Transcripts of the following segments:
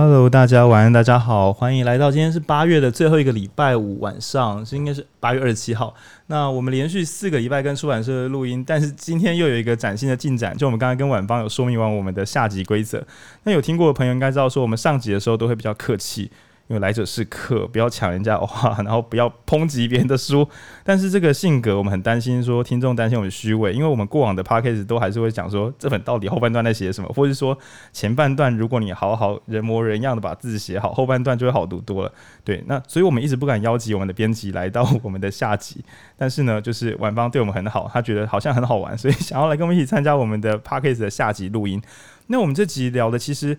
Hello，大家晚安，大家好，欢迎来到今天是八月的最后一个礼拜五晚上，是应该是八月二十七号。那我们连续四个礼拜跟出版社录音，但是今天又有一个崭新的进展，就我们刚才跟晚方有说明完我们的下集规则。那有听过的朋友应该知道，说我们上集的时候都会比较客气。因为来者是客，不要抢人家的话，然后不要抨击别人的书。但是这个性格，我们很担心说听众担心我们虚伪，因为我们过往的 podcast 都还是会讲说这本到底后半段在写什么，或者是说前半段如果你好好人模人样的把字写好，后半段就会好读多了。对，那所以我们一直不敢邀集我们的编辑来到我们的下集。但是呢，就是晚芳对我们很好，他觉得好像很好玩，所以想要来跟我们一起参加我们的 podcast 的下集录音。那我们这集聊的其实。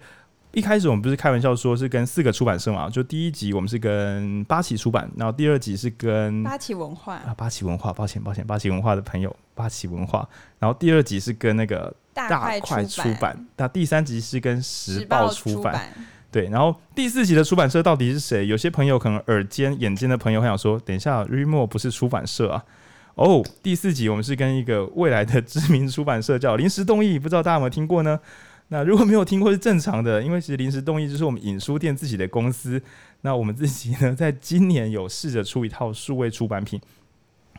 一开始我们不是开玩笑说是跟四个出版社嘛，就第一集我们是跟八旗出版，然后第二集是跟八旗文化啊，八旗文化，抱歉抱歉，八旗文化的朋友，八旗文化，然后第二集是跟那个大块出版，那第三集是跟时报出版，对，然后第四集的出版社到底是谁？有些朋友可能耳尖眼尖的朋友会想说，等一下，Readmoo 不是出版社啊？哦，第四集我们是跟一个未来的知名出版社叫临时动议，不知道大家有没有听过呢？那如果没有听过是正常的，因为其实临时动议就是我们引书店自己的公司。那我们自己呢，在今年有试着出一套数位出版品，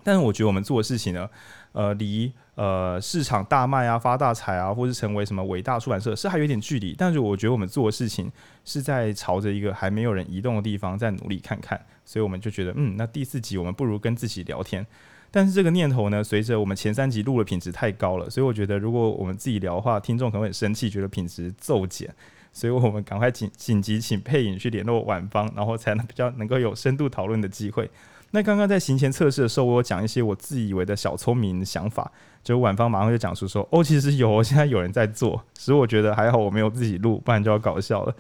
但是我觉得我们做的事情呢，呃，离呃市场大卖啊、发大财啊，或是成为什么伟大出版社是还有点距离。但是我觉得我们做的事情是在朝着一个还没有人移动的地方在努力看看，所以我们就觉得，嗯，那第四集我们不如跟自己聊天。但是这个念头呢，随着我们前三集录的品质太高了，所以我觉得如果我们自己聊的话，听众可能会很生气，觉得品质骤减。所以我们赶快紧紧急请配音去联络宛芳，然后才能比较能够有深度讨论的机会。那刚刚在行前测试的时候，我有讲一些我自以为的小聪明想法，就宛芳马上就讲出说：“哦，其实有，现在有人在做。”所以我觉得还好，我没有自己录，不然就要搞笑了。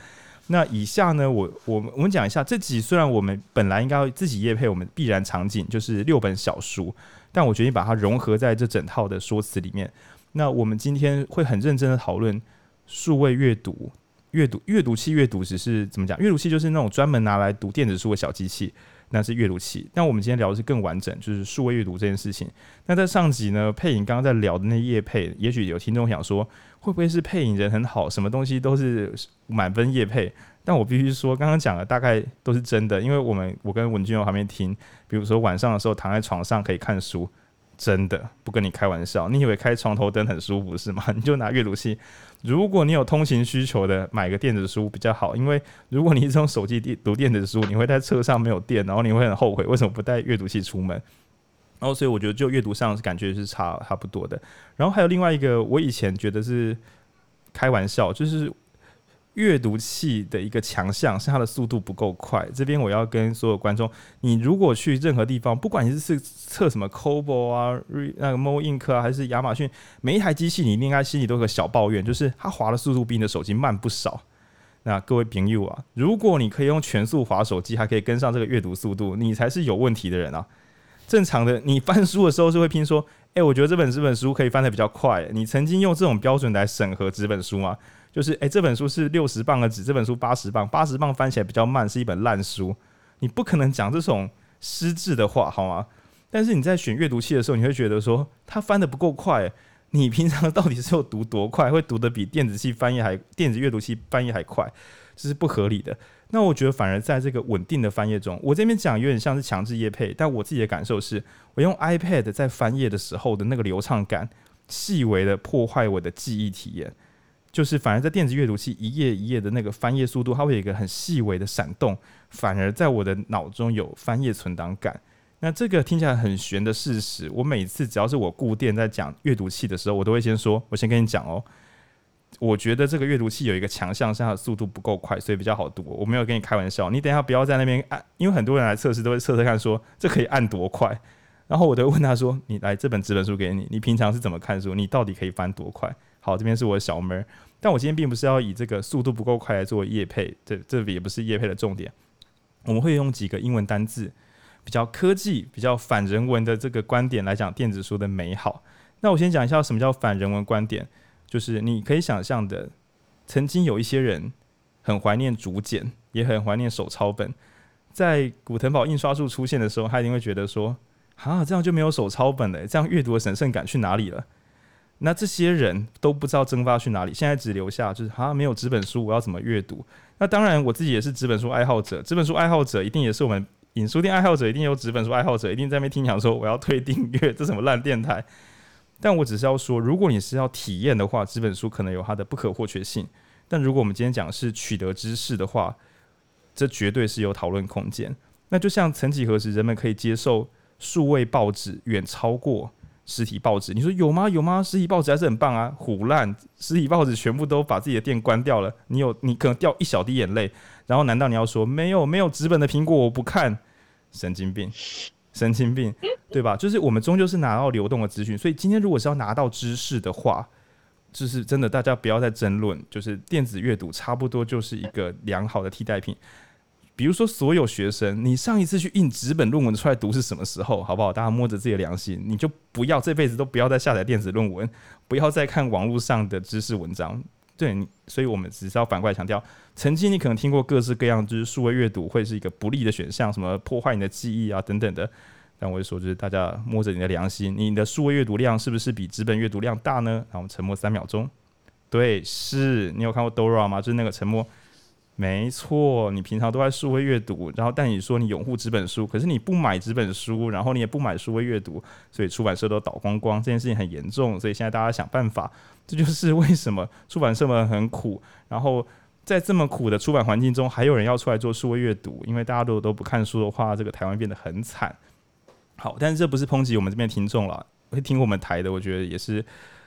那以下呢，我我们我们讲一下这集，虽然我们本来应该自己业配，我们必然场景就是六本小书，但我决定把它融合在这整套的说辞里面。那我们今天会很认真的讨论数位阅读、阅读阅读器、阅读只是怎么讲？阅读器就是那种专门拿来读电子书的小机器。那是阅读器，但我们今天聊的是更完整，就是数位阅读这件事情。那在上集呢，配影刚刚在聊的那业配，也许有听众想说，会不会是配影人很好，什么东西都是满分夜配？但我必须说，刚刚讲的大概都是真的，因为我们我跟文君友还没听，比如说晚上的时候躺在床上可以看书。真的不跟你开玩笑，你以为开床头灯很舒服是吗？你就拿阅读器。如果你有通勤需求的，买个电子书比较好，因为如果你是用手机读电子书，你会在车上没有电，然后你会很后悔为什么不带阅读器出门。然后所以我觉得就阅读上感觉是差差不多的。然后还有另外一个，我以前觉得是开玩笑，就是。阅读器的一个强项是它的速度不够快。这边我要跟所有观众，你如果去任何地方，不管你是测什么 Cobo 啊、那个 Mo Ink 啊，还是亚马逊，每一台机器你应该心里都有个小抱怨，就是它滑的速度比你的手机慢不少。那各位朋友啊，如果你可以用全速滑手机，还可以跟上这个阅读速度，你才是有问题的人啊！正常的，你翻书的时候是会拼说，哎，我觉得这本这本书可以翻得比较快。你曾经用这种标准来审核纸本书吗？就是，诶、这本书是六十磅的纸，这本书八十磅，八十磅翻起来比较慢，是一本烂书。你不可能讲这种失智的话，好吗？但是你在选阅读器的时候，你会觉得说它翻得不够快。你平常到底是有读多快，会读得比电子器翻译还，电子阅读器翻译还快，这是不合理的。那我觉得反而在这个稳定的翻页中，我这边讲有点像是强制页配，但我自己的感受是，我用 iPad 在翻页的时候的那个流畅感，细微的破坏我的记忆体验。就是反而在电子阅读器一页一页的那个翻页速度，它会有一个很细微的闪动，反而在我的脑中有翻页存档感。那这个听起来很玄的事实，我每次只要是我固定在讲阅读器的时候，我都会先说，我先跟你讲哦，我觉得这个阅读器有一个强项是它的速度不够快，所以比较好读。我没有跟你开玩笑，你等一下不要在那边按，因为很多人来测试都会测测看说这可以按多快，然后我都会问他说，你来这本纸本书给你，你平常是怎么看书？你到底可以翻多快？好，这边是我的小妹，但我今天并不是要以这个速度不够快来做业配，这这里也不是业配的重点。我们会用几个英文单字，比较科技、比较反人文的这个观点来讲电子书的美好。那我先讲一下什么叫反人文观点，就是你可以想象的，曾经有一些人很怀念竹简，也很怀念手抄本，在古腾堡印刷术出现的时候，他一定会觉得说，啊，这样就没有手抄本了，这样阅读的神圣感去哪里了？那这些人都不知道蒸发去哪里，现在只留下就是啊，没有纸本书，我要怎么阅读？那当然，我自己也是纸本书爱好者，纸本书爱好者一定也是我们影书店爱好者，一定有纸本书爱好者，一定在那边听讲说我要退订阅，这什么烂电台？但我只是要说，如果你是要体验的话，纸本书可能有它的不可或缺性。但如果我们今天讲是取得知识的话，这绝对是有讨论空间。那就像曾几何时，人们可以接受数位报纸远超过实体报纸。你说有吗？有吗？实体报纸还是很棒啊！唬烂，实体报纸全部都把自己的店关掉了。你有，你可能掉一小滴眼泪，然后难道你要说没有没有纸本的苹果我不看？神经病，神经病，对吧？就是我们终究是拿到流动的资讯，所以今天如果是要拿到知识的话。就是真的，大家不要再争论。就是电子阅读差不多就是一个良好的替代品。比如说，所有学生，你上一次去印纸本论文出来读是什么时候？好不好？大家摸着自己的良心，你就不要这辈子都不要再下载电子论文，不要再看网络上的知识文章。对，所以我们只是要反过来强调，曾经你可能听过各式各样，就是数位阅读会是一个不利的选项，什么破坏你的记忆啊等等的。但我就说，就是大家摸着你的良心，你的数位阅读量是不是比纸本阅读量大呢？然后沉默三秒钟。对，是你有看过 Dora 吗？就是那个沉默。没错，你平常都在数位阅读，然后但你说你拥护纸本书，可是你不买纸本书，然后你也不买数位阅读，所以出版社都倒光光，这件事情很严重。所以现在大家想办法，这就是为什么出版社们很苦。然后在这么苦的出版环境中，还有人要出来做数位阅读，因为大家都都不看书的话，这个台湾变得很惨。好，但是这不是抨击我们这边听众了，会听我们台的，我觉得也是，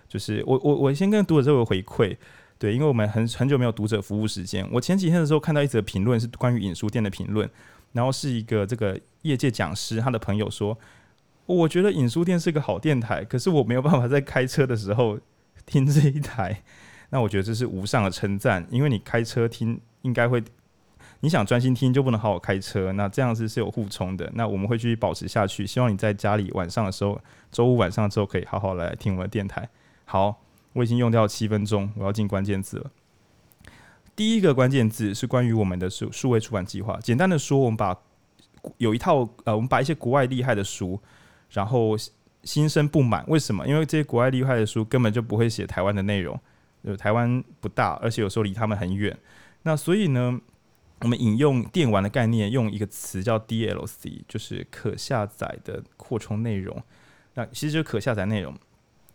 就是我我我先跟读者这个回馈，对，因为我们很很久没有读者服务时间，我前几天的时候看到一则评论是关于影书店的评论，然后是一个这个业界讲师他的朋友说，我觉得影书店是个好电台，可是我没有办法在开车的时候听这一台，那我觉得这是无上的称赞，因为你开车听应该会。你想专心听就不能好好开车，那这样子是有互冲的。那我们会继续保持下去，希望你在家里晚上的时候，周五晚上之后可以好好来听我们的电台。好，我已经用掉七分钟，我要进关键字了。第一个关键字是关于我们的数数位出版计划。简单的说，我们把有一套呃，我们把一些国外厉害的书，然后心生不满，为什么？因为这些国外厉害的书根本就不会写台湾的内容，就台湾不大，而且有时候离他们很远。那所以呢？我们引用电玩的概念，用一个词叫 DLC，就是可下载的扩充内容。那其实就是可下载内容。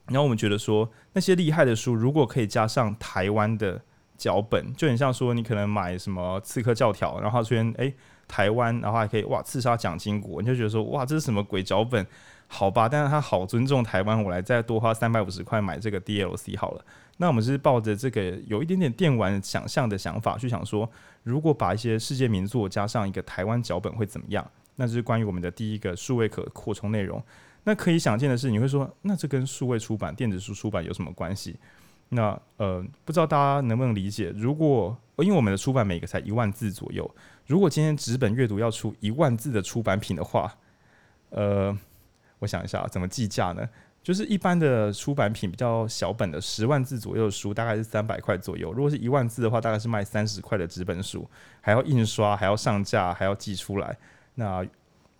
然后我们觉得说，那些厉害的书，如果可以加上台湾的脚本，就很像说你可能买什么《刺客教条》，然后出现哎台湾，然后还可以哇刺杀蒋经国，你就觉得说哇这是什么鬼脚本？好吧，但是他好尊重台湾，我来再多花三百五十块买这个 DLC 好了。那我们是抱着这个有一点点电玩想象的想法去想说，如果把一些世界名作加上一个台湾脚本会怎么样？那就是关于我们的第一个数位可扩充内容。那可以想见的是，你会说，那这跟数位出版、电子书出版有什么关系？那呃，不知道大家能不能理解？如果因为我们的出版每个才一万字左右，如果今天纸本阅读要出一万字的出版品的话，呃，我想一下怎么计价呢？就是一般的出版品比较小本的十万字左右的书，大概是三百块左右。如果是一万字的话，大概是卖三十块的纸本书，还要印刷，还要上架，还要寄出来。那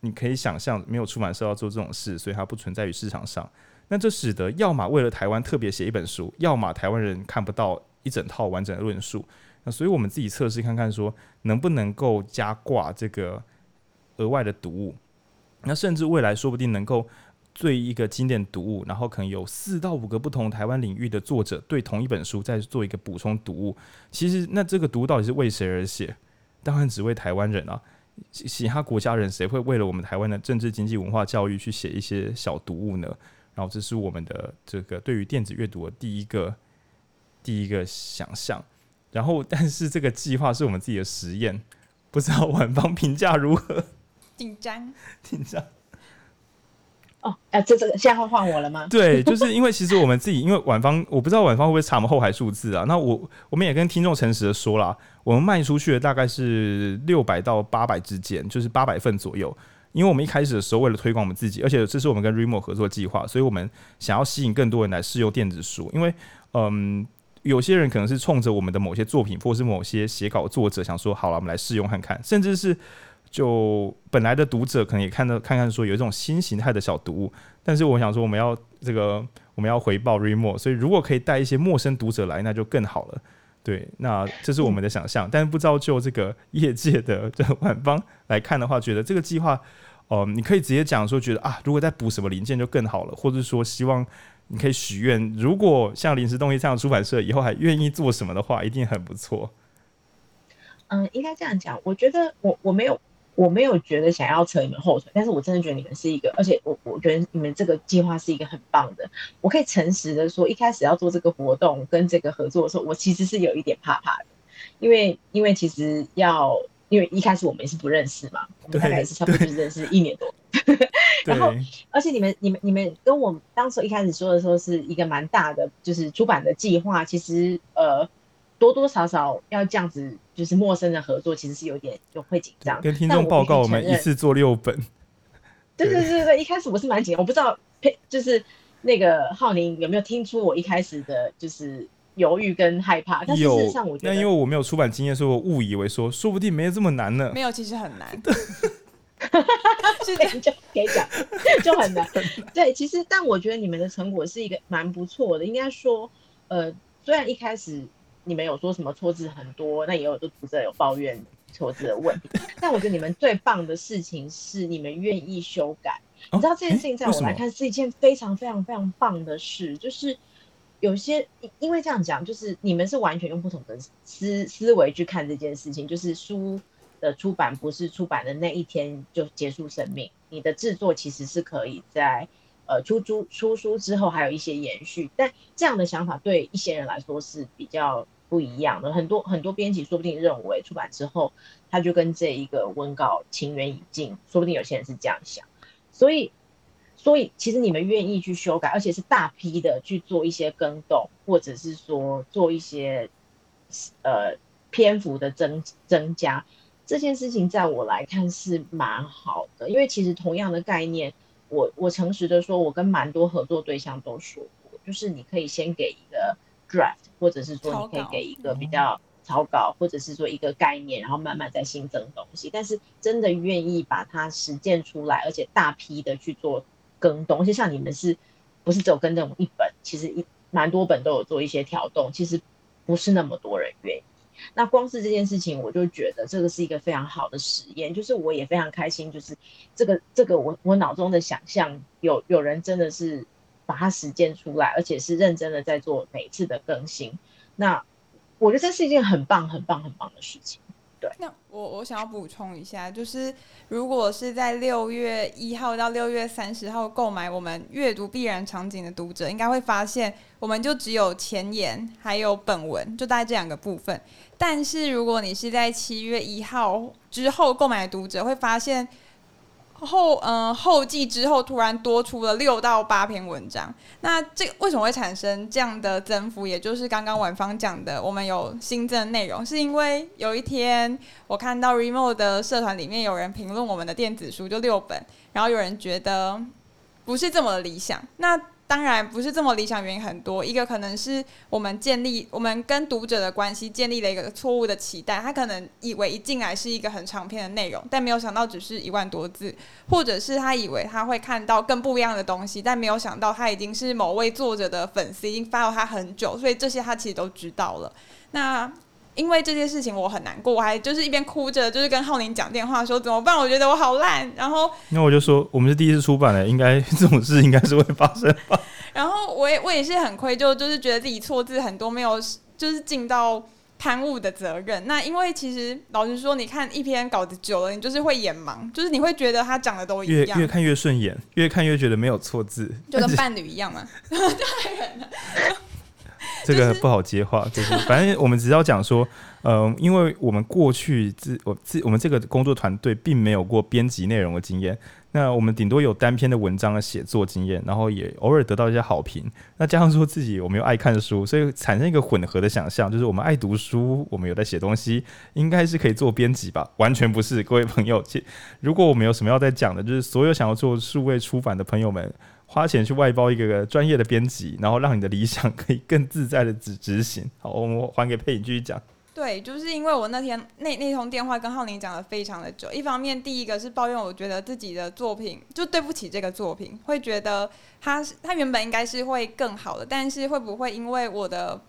你可以想象，没有出版社要做这种事，所以它不存在于市场上。那这使得要么为了台湾特别写一本书，要么台湾人看不到一整套完整的论述。那所以我们自己测试看看，说能不能够加挂这个额外的读物。那甚至未来说不定能够。对一个经典读物，然后可能有四到五个不同台湾领域的作者对同一本书再做一个补充读物。其实，那这个读物到底是为谁而写？当然只为台湾人啊！其他国家人谁会为了我们台湾的政治、经济、文化、教育去写一些小读物呢？然后，这是我们的这个对于电子阅读的第一个第一个想象。然后，但是这个计划是我们自己的实验，不知道晚方评价如何？紧张，紧张。哦，啊，这这个现在会换我了吗？对，就是因为其实我们自己，因为晚方我不知道晚方会不会查我们后台数字啊。那我我们也跟听众诚实的说了，我们卖出去的大概是六百到八百之间，就是八百份左右。因为我们一开始的时候为了推广我们自己，而且这是我们跟 Remo 合作计划，所以我们想要吸引更多人来试用电子书。因为嗯，有些人可能是冲着我们的某些作品，或是某些写稿作者想说，好了，我们来试用看看，甚至是。就本来的读者可能也看到看看说有一种新形态的小读物，但是我想说我们要这个我们要回报 Remo，所以如果可以带一些陌生读者来，那就更好了。对，那这是我们的想象，但是不知道就这个业界的这个馆方来看的话，觉得这个计划，哦、你可以直接讲说，觉得啊，如果再补什么零件就更好了，或者说希望你可以许愿，如果像临时动力这样出版社以后还愿意做什么的话，一定很不错。嗯，应该这样讲，我觉得我我没有。我没有觉得想要扯你们后腿，但是我真的觉得你们是一个，而且我我觉得你们这个计划是一个很棒的。我可以诚实的说，一开始要做这个活动跟这个合作的时候，我其实是有一点怕怕的，因为因为其实要，因为一开始我们也是不认识嘛，我们大概也是差不多就认识一年多，然后而且你们你们你们跟我当时一开始说的时候是一个蛮大的，就是出版的计划，其实呃。多多少少要这样子，就是陌生的合作，其实是有点就会紧张。跟听众报告，我们一次做六本。对对对对，一开始我是蛮紧张，我不知道呸，就是那个浩宁有没有听出我一开始的就是犹豫跟害怕？但事实上我觉得，那因为我没有出版经验，所以我误以为说，说不定没有这么难呢。没有，其实很难。是这 样就可以讲，就很难。对，其实但我觉得你们的成果是一个蛮不错的，应该说，呃，虽然一开始。你们有说什么错字很多？那也有的读者有抱怨错字的问题。但我觉得你们最棒的事情是你们愿意修改。哦、你知道这件事情在我来看是一件非常非常非常棒的事。就是有些因为这样讲，就是你们是完全用不同的思思维去看这件事情。就是书的出版不是出版的那一天就结束生命，你的制作其实是可以在。呃，出租出书之后还有一些延续，但这样的想法对一些人来说是比较不一样的。很多很多编辑说不定认为出版之后他就跟这一个文稿情缘已尽，说不定有些人是这样想。所以，所以其实你们愿意去修改，而且是大批的去做一些更动，或者是说做一些呃篇幅的增增加，这件事情在我来看是蛮好的，因为其实同样的概念。我我诚实的说，我跟蛮多合作对象都说过，就是你可以先给一个 draft，或者是说你可以给一个比较草稿，或者是说一个概念，然后慢慢再新增东西。但是真的愿意把它实践出来，而且大批的去做更动，而且像你们是不是只有更动一本？其实一蛮多本都有做一些调动，其实不是那么多人愿意。那光是这件事情，我就觉得这个是一个非常好的实验，就是我也非常开心，就是这个这个我我脑中的想象有有人真的是把它实践出来，而且是认真的在做每次的更新。那我觉得这是一件很棒很棒很棒的事情。对，那我我想要补充一下，就是如果是在六月一号到六月三十号购买我们阅读必然场景的读者，应该会发现，我们就只有前言还有本文，就大概这两个部分。但是如果你是在七月一号之后购买的读者，会发现。后嗯、后记之后突然多出了六到八篇文章，那这为什么会产生这样的增幅？也就是刚刚婉芳讲的，我们有新增内容，是因为有一天我看到 Remo 的社团里面有人评论我们的电子书就六本，然后有人觉得不是这么理想，那。当然不是这么理想，原因很多。一个可能是我们建立我们跟读者的关系建立了一个错误的期待，他可能以为一进来是一个很长篇的内容，但没有想到只是一万多字，或者是他以为他会看到更不一样的东西，但没有想到他已经是某位作者的粉丝，已经 follow 他很久，所以这些他其实都知道了。那。因为这件事情我很难过，我还就是一边哭着，就是跟浩宁讲电话说怎么办？我觉得我好烂。然后，那我就说我们是第一次出版的，应该这种事应该是会发生吧。然后我也我也是很愧疚，就是觉得自己错字很多，没有就是尽到刊物的责任。那因为其实老实说，你看一篇稿子久了，你就是会眼盲，就是你会觉得他讲的都一样，越越看越顺眼，越看越觉得没有错字，就跟伴侣一样嘛。对。这个不好接话，就是反正我们只要讲说，嗯，因为我们过去自我自我们这个工作团队并没有过编辑内容的经验，那我们顶多有单篇的文章的写作经验，然后也偶尔得到一些好评，那加上说自己我们又爱看书，所以产生一个混合的想象，就是我们爱读书，我们有在写东西，应该是可以做编辑吧？完全不是，各位朋友，其如果我们有什么要再讲的，就是所有想要做数位出版的朋友们。花钱去外包一个专业的编辑，然后让你的理想可以更自在的执执行。好，我们还给佩影继续讲。对，就是因为我那天那那通电话跟浩宁讲的非常的久。一方面，第一个是抱怨，我觉得自己的作品就对不起这个作品，会觉得他他原本应该是会更好的，但是会不会因为我的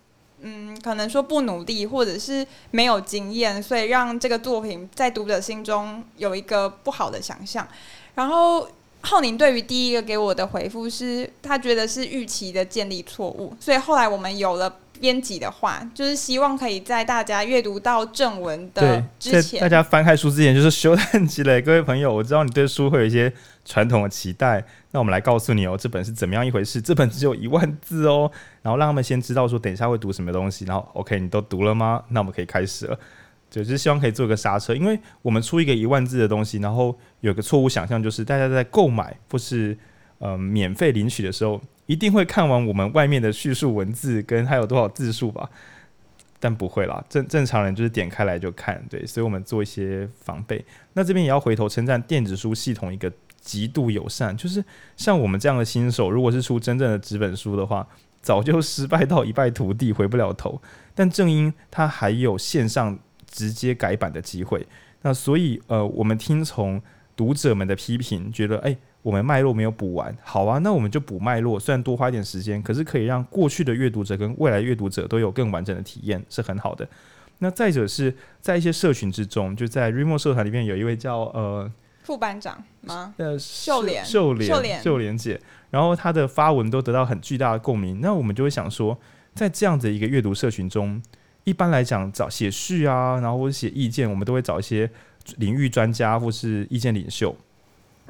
嗯，可能说不努力或者是没有经验，所以让这个作品在读者心中有一个不好的想象。然后浩宁对于第一个给我的回复是，他觉得是预期的建立错误，所以后来我们有了。编辑的话，就是希望可以在大家阅读到正文的之前，大家翻开书之前，就是修弹积累。各位朋友，我知道你对书会有一些传统的期待，那我们来告诉你哦，这本是怎么样一回事？这本只有一万字哦，然后让他们先知道说，等一下会读什么东西。然后，OK，你都读了吗？那我们可以开始了。就是希望可以做个刹车，因为我们出一个一万字的东西，然后有个错误想象，就是大家在购买或是呃免费领取的时候。一定会看完我们外面的叙述文字跟还有多少字数吧，但不会啦，正正常人就是点开来就看，对，所以我们做一些防备。那这边也要回头称赞电子书系统一个极度友善，就是像我们这样的新手，如果是出真正的纸本书的话，早就失败到一败涂地，回不了头。但正因它还有线上直接改版的机会，那所以呃，我们听从读者们的批评，觉得哎。欸我们脉络没有补完，好啊，那我们就补脉络。虽然多花一点时间，可是可以让过去的阅读者跟未来阅读者都有更完整的体验，是很好的。那再者是在一些社群之中，就在 Readmoo 社团里面有一位叫呃副班长吗？呃，秀莲，秀莲，秀莲，秀莲姐。然后她的发文都得到很巨大的共鸣。那我们就会想说，在这样的一个阅读社群中，一般来讲找写序啊，然后或者写意见，我们都会找一些领域专家或是意见领袖。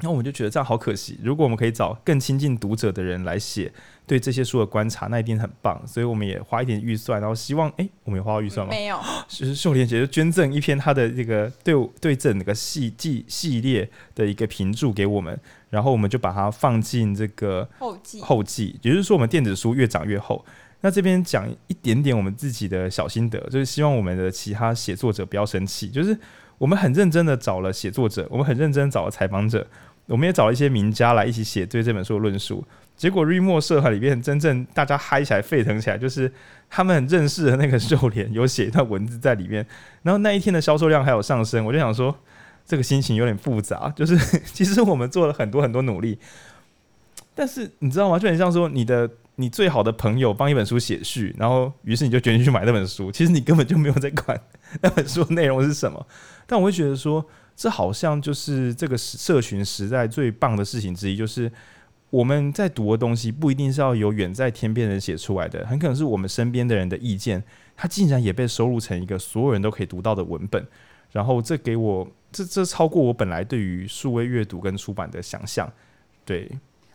那我们就觉得这样好可惜。如果我们可以找更亲近读者的人来写对这些书的观察，那一定很棒。所以我们也花一点预算，然后希望，哎、欸，我们有花到预算吗？没有。就是秀莲姐就捐赠一篇她的这个对对整那个系系系列的一个评注给我们，然后我们就把它放进这个后记后记，也就是说我们电子书越长越厚。那这边讲一点点我们自己的小心得，就是希望我们的其他写作者不要生气，就是我们很认真的找了写作者，我们很认真找了采访者。我们也找了一些名家来一起写对这本书的论述，结果 Reem 社团里面真正大家嗨起来、沸腾起来，就是他们认识的那个秀莲有写一段文字在里面，然后那一天的销售量还有上升，我就想说这个心情有点复杂，就是其实我们做了很多很多努力，但是你知道吗？就很像说你的你最好的朋友帮一本书写序，然后于是你就决定去买那本书，其实你根本就没有在管那本书内容是什么，但我会觉得说。这好像就是这个社群时代最棒的事情之一，就是我们在读的东西不一定是要由远在天边人写出来的，很可能是我们身边的人的意见，它竟然也被收录成一个所有人都可以读到的文本。然后这给我这这超过我本来对于数位阅读跟出版的想象。对，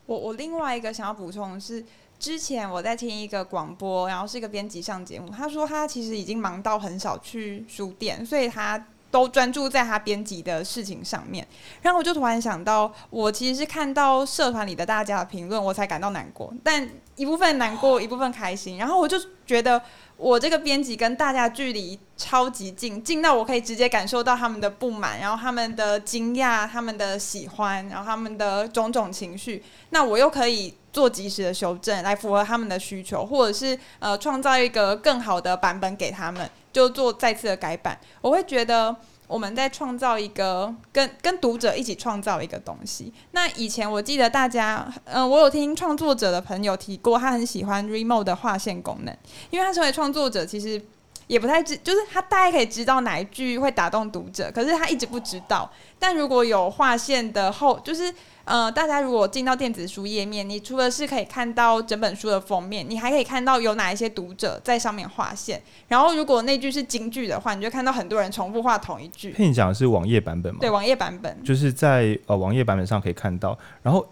我我另外一个想要补充的是，之前我在听一个广播，然后是一个编辑上节目，他说他其实已经忙到很少去书店，所以他。都专注在他编辑的事情上面，然后我就突然想到，我其实是看到社团里的大家的评论，我才感到难过。但一部分难过，一部分开心。然后我就觉得，我这个编辑跟大家距离超级近，近到我可以直接感受到他们的不满，然后他们的惊讶，他们的喜欢，然后他们的种种情绪。那我又可以做及时的修正，来符合他们的需求，或者是呃，创造一个更好的版本给他们。就做再次的改版，我会觉得我们在创造一个跟跟读者一起创造一个东西。那以前我记得大家，嗯、我有听创作者的朋友提过，他很喜欢 Remo 的划线功能，因为他身为创作者，其实也不太知，就是他大概可以知道哪一句会打动读者，可是他一直不知道。但如果有划线的后，就是。呃，大家如果进到电子书页面，你除了是可以看到整本书的封面，你还可以看到有哪一些读者在上面划线。然后，如果那句是京剧的话，你就看到很多人重复画同一句。跟你讲的是网页版本吗？对，网页版本就是在呃网页版本上可以看到。然后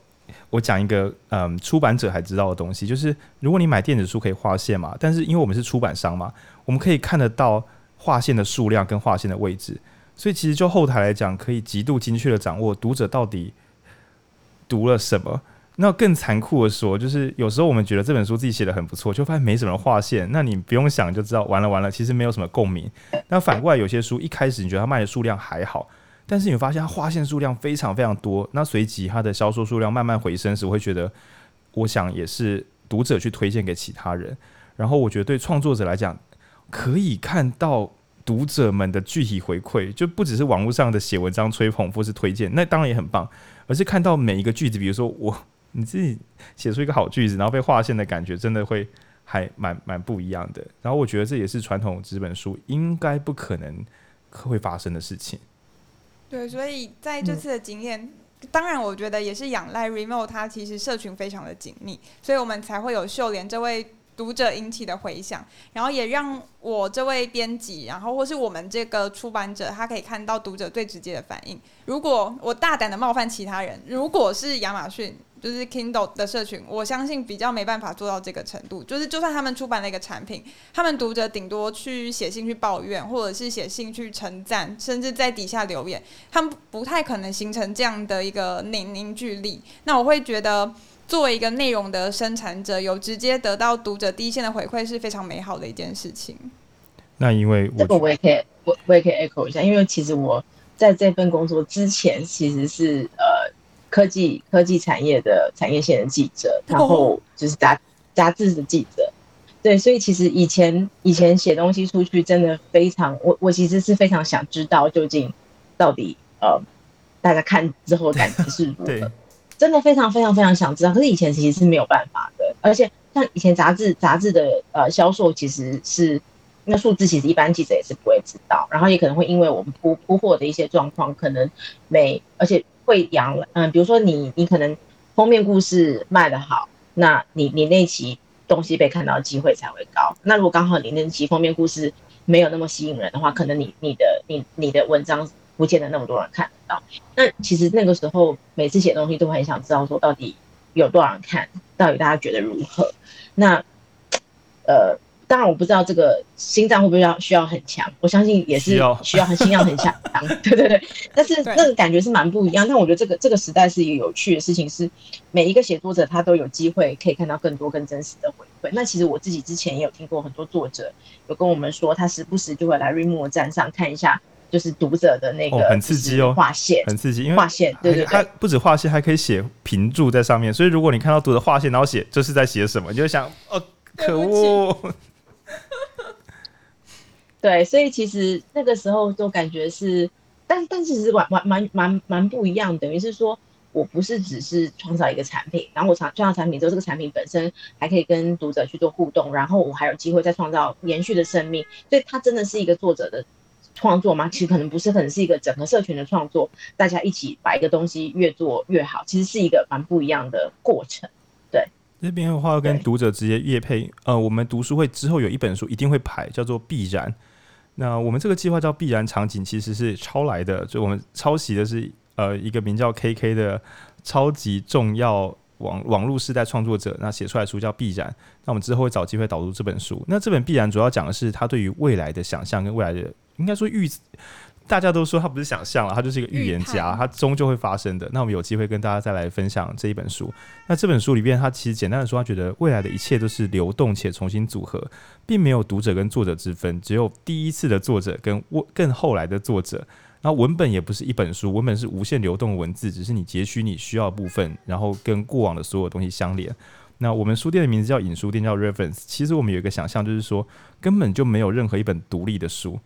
我讲一个嗯出版者还知道的东西，就是如果你买电子书可以划线嘛，但是因为我们是出版商嘛，我们可以看得到划线的数量跟划线的位置，所以其实就后台来讲，可以极度精确的掌握读者到底。读了什么？那更残酷的说，就是有时候我们觉得这本书自己写的很不错，就发现没什么划线。那你不用想就知道，完了完了，其实没有什么共鸣。那反过来，有些书一开始你觉得它卖的数量还好，但是你发现它划线数量非常非常多。那随即它的销售数量慢慢回升时，我会觉得，我想也是读者去推荐给其他人。然后我觉得对创作者来讲，可以看到读者们的具体回馈，就不只是网络上的写文章吹捧或是推荐，那当然也很棒，而是看到每一个句子，比如说我你自己写出一个好句子，然后被划线的感觉，真的会还蛮蛮不一样的。然后我觉得这也是传统纸本书应该不可能会发生的事情。对，所以在这次的经验，当然我觉得也是仰赖 Remo，它其实社群非常的紧密，所以我们才会有秀莲这位。读者引起的回响，然后也让我这位编辑，然后或是我们这个出版者，他可以看到读者最直接的反应。如果我大胆的冒犯其他人，如果是亚马逊，就是 Kindle 的社群，我相信比较没办法做到这个程度。就是就算他们出版了一个产品，他们读者顶多去写信去抱怨，或者是写信去称赞，甚至在底下留言，他们不太可能形成这样的一个凝凝聚力。那我会觉得。作为一个内容的生产者，有直接得到读者第一线的回馈是非常美好的一件事情。那因为这个我也可以，我我也可以 echo 一下，因为其实我在这份工作之前其实是呃科技科技产业的产业线的记者，然后就是杂杂志的记者。对，所以其实以前以前写东西出去真的非常，我我其实是非常想知道究竟到底呃大家看之后感觉是如何。真的非常非常非常想知道，可是以前其实是没有办法的，而且像以前杂志杂志的呃销售其实是那数字，其实一般记者也是不会知道，然后也可能会因为我们铺铺货的一些状况，可能每而且会扬了，嗯，比如说你你可能封面故事卖得好，那你你那期东西被看到的机会才会高。那如果刚好你那期封面故事没有那么吸引人的话，可能你你的你你的文章。不见得那么多人看得到。那其实那个时候，每次写东西都很想知道说，到底有多少人看，到底大家觉得如何？那呃，当然我不知道这个心脏会不会要需要很强，我相信也是需要很心脏很强。对对对。但是那个感觉是蛮不一样。但我觉得这个这个时代是一个有趣的事情，是每一个写作者他都有机会可以看到更多更真实的回馈。那其实我自己之前也有听过很多作者有跟我们说，他时不时就会来 Readmoo 站上看一下。就是读者的那个很刺激哦，划线很刺激，因为划线，对对对，它不止划线，还可以写评注在上面。所以如果你看到读者划线，然后写这是在写什么，你就想哦，可恶。对，所以其实那个时候就感觉是，但但其实蛮蛮蛮蛮蛮不一样，等于是说我不是只是创造一个产品，然后我创创造产品之后，这个产品本身还可以跟读者去做互动，然后我还有机会再创造延续的生命，所以它真的是一个作者的。创作吗？其实可能不是，可能是一个整个社群的创作，大家一起把一个东西越做越好，其实是一个蛮不一样的过程。对，这边的话要跟读者直接业配，呃，我们读书会之后有一本书一定会排，叫做《必然》。那我们这个计划叫《必然场景》，其实是抄来的，就我们抄袭的是呃一个名叫 KK 的超级重要网网络世代创作者，那写出来书叫《必然》。那我们之后会找机会导入这本书。那这本《必然》主要讲的是他对于未来的想象跟未来的。应该说预，大家都说他不是想象了，他就是一个预言家，他终究会发生的。那我们有机会跟大家再来分享这一本书。那这本书里边，他其实简单的说，他觉得未来的一切都是流动且重新组合，并没有读者跟作者之分，只有第一次的作者跟更后来的作者。然后文本也不是一本书，文本是无限流动的文字，只是你截取你需要的部分，然后跟过往的所有东西相连。那我们书店的名字叫影书店，叫 Reference。其实我们有一个想象，就是说根本就没有任何一本独立的书。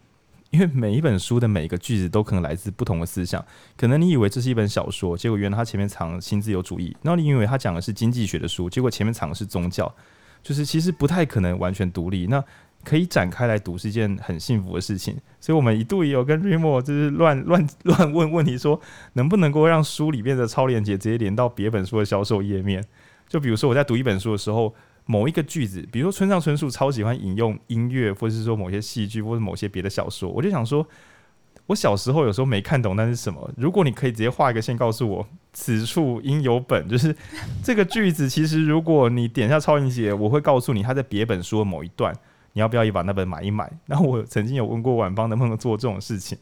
因为每一本书的每一个句子都可能来自不同的思想，可能你以为这是一本小说，结果原来它前面藏新自由主义；然后你以为它讲的是经济学的书，结果前面藏的是宗教，就是其实不太可能完全独立。那可以展开来读是一件很幸福的事情，所以我们一度也有跟 Remo 就是乱乱乱问问题，说能不能够让书里面的超链接直接连到别本书的销售页面？就比如说我在读一本书的时候。某一个句子，比如说村上春树超喜欢引用音乐，或者是说某些戏剧，或者某些别的小说，我就想说，我小时候有时候没看懂那是什么。如果你可以直接画一个线告诉我，此处应有本，就是这个句子，其实如果你点一下超音节，我会告诉你它在别本书的某一段，你要不要也把那本买一买？然后我曾经有问过晚邦能不能做这种事情，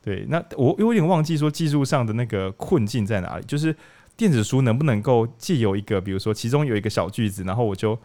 对，那我有点忘记说技术上的那个困境在哪里，就是。电子书能不能够借由一个，比如说其中有一个小句子，然后我就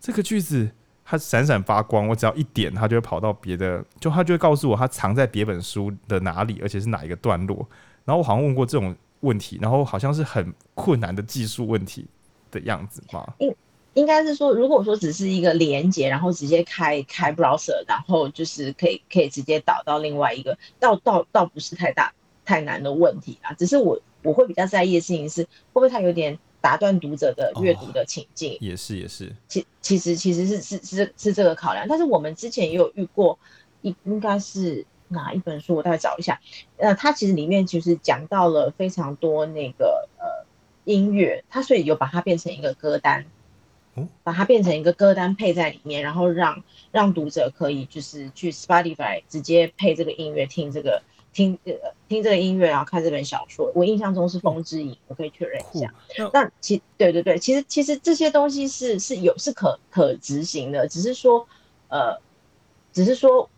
这个句子它闪闪发光，我只要一点，它就会跑到别的，就它就会告诉我它藏在别本书的哪里，而且是哪一个段落。然后我好像问过这种问题，然后好像是很困难的技术问题的样子嘛。应应该是说，如果说只是一个连接，然后直接开开 browser，然后就是可以可以直接导到另外一个，倒倒倒不是太大太难的问题啊。只是我我会比较在意的事情是，会不会它有点打断读者的阅读的情境？哦、也是也是，其其实其实是是是是这个考量。但是我们之前也有遇过，应应该是哪一本书？我再找一下。呃，它其实里面其实讲到了非常多那个呃音乐，它所以有把它变成一个歌单。把它变成一个歌单配在里面，然后让让读者可以就是去 Spotify 直接配这个音乐听这个听呃听这个音乐，然后看这本小说。我印象中是《风之影》，我可以确认一下。那其对对对，其实其实这些东西是是有是可可执行的，只是说呃，只是说。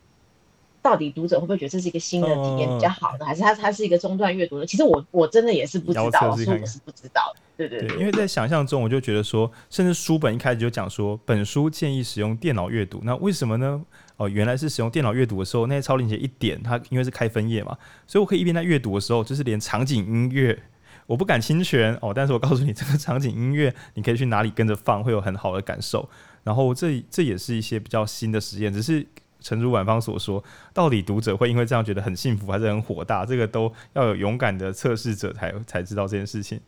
到底读者会不会觉得这是一个新的体验比较好呢？哦、还是它它是一个中断阅读呢？其实我我真的也是不知道，看看我是不知道对对，对，因为在想象中，我就觉得说，甚至书本一开始就讲说，本书建议使用电脑阅读。那为什么呢？哦，原来是使用电脑阅读的时候，那些超链接一点，它因为是开分页嘛，所以我可以一边在阅读的时候，就是连场景音乐，我不敢侵权哦，但是我告诉你，这个场景音乐你可以去哪里跟着放，会有很好的感受。然后这这也是一些比较新的实验，只是。诚如晚方所说，到底读者会因为这样觉得很幸福，还是很火大？这个都要有勇敢的测试者才才知道这件事情。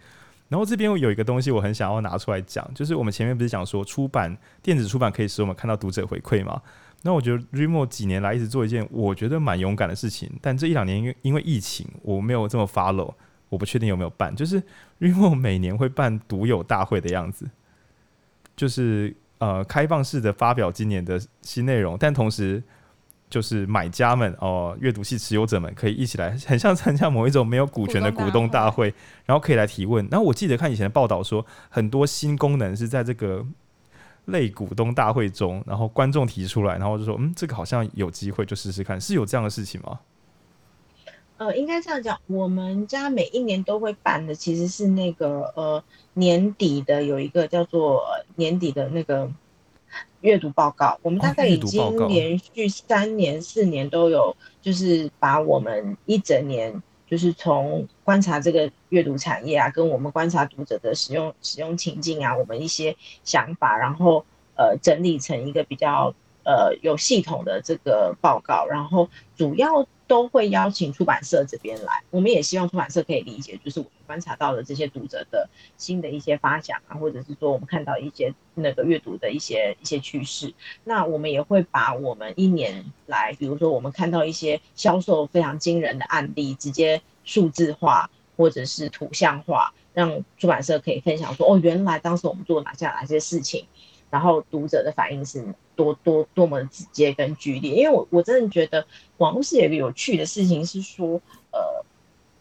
然后这边有一个东西，我很想要拿出来讲，就是我们前面不是讲说出版电子出版可以使我们看到读者回馈吗？那我觉得 Readmoo 几年来一直做一件我觉得蛮勇敢的事情，但这一两年因为因为疫情，我没有这么 follow，我不确定有没有办，就是 Readmoo 每年会办独有大会的样子，就是。呃，开放式的发表今年的新内容，但同时就是买家们哦，阅读器持有者们可以一起来，很像参加某一种没有股权的股东大会，然后可以来提问。然后我记得看以前的报道说，很多新功能是在这个类股东大会中，然后观众提出来，然后就说，嗯，这个好像有机会，就试试看，是有这样的事情吗？呃，应该这样讲，我们家每一年都会办的，其实是那个呃年底的有一个叫做年底的那个阅读报告。我们大概已经连续三年、四年都有，就是把我们一整年，就是从观察这个阅读产业啊，跟我们观察读者的使用使用情境啊，我们一些想法，然后呃整理成一个比较呃有系统的这个报告，然后主要。都会邀请出版社这边来，我们也希望出版社可以理解，就是我们观察到的这些读者的新的一些发想啊，或者是说我们看到一些那个阅读的一些一些趋势。那我们也会把我们一年来，比如说我们看到一些销售非常惊人的案例，直接数字化或者是图像化，让出版社可以分享说，哦，原来当时我们做哪些哪些事情。然后读者的反应是多多多么的直接跟剧烈，因为我我真的觉得网络是有一个有趣的事情，是说，呃，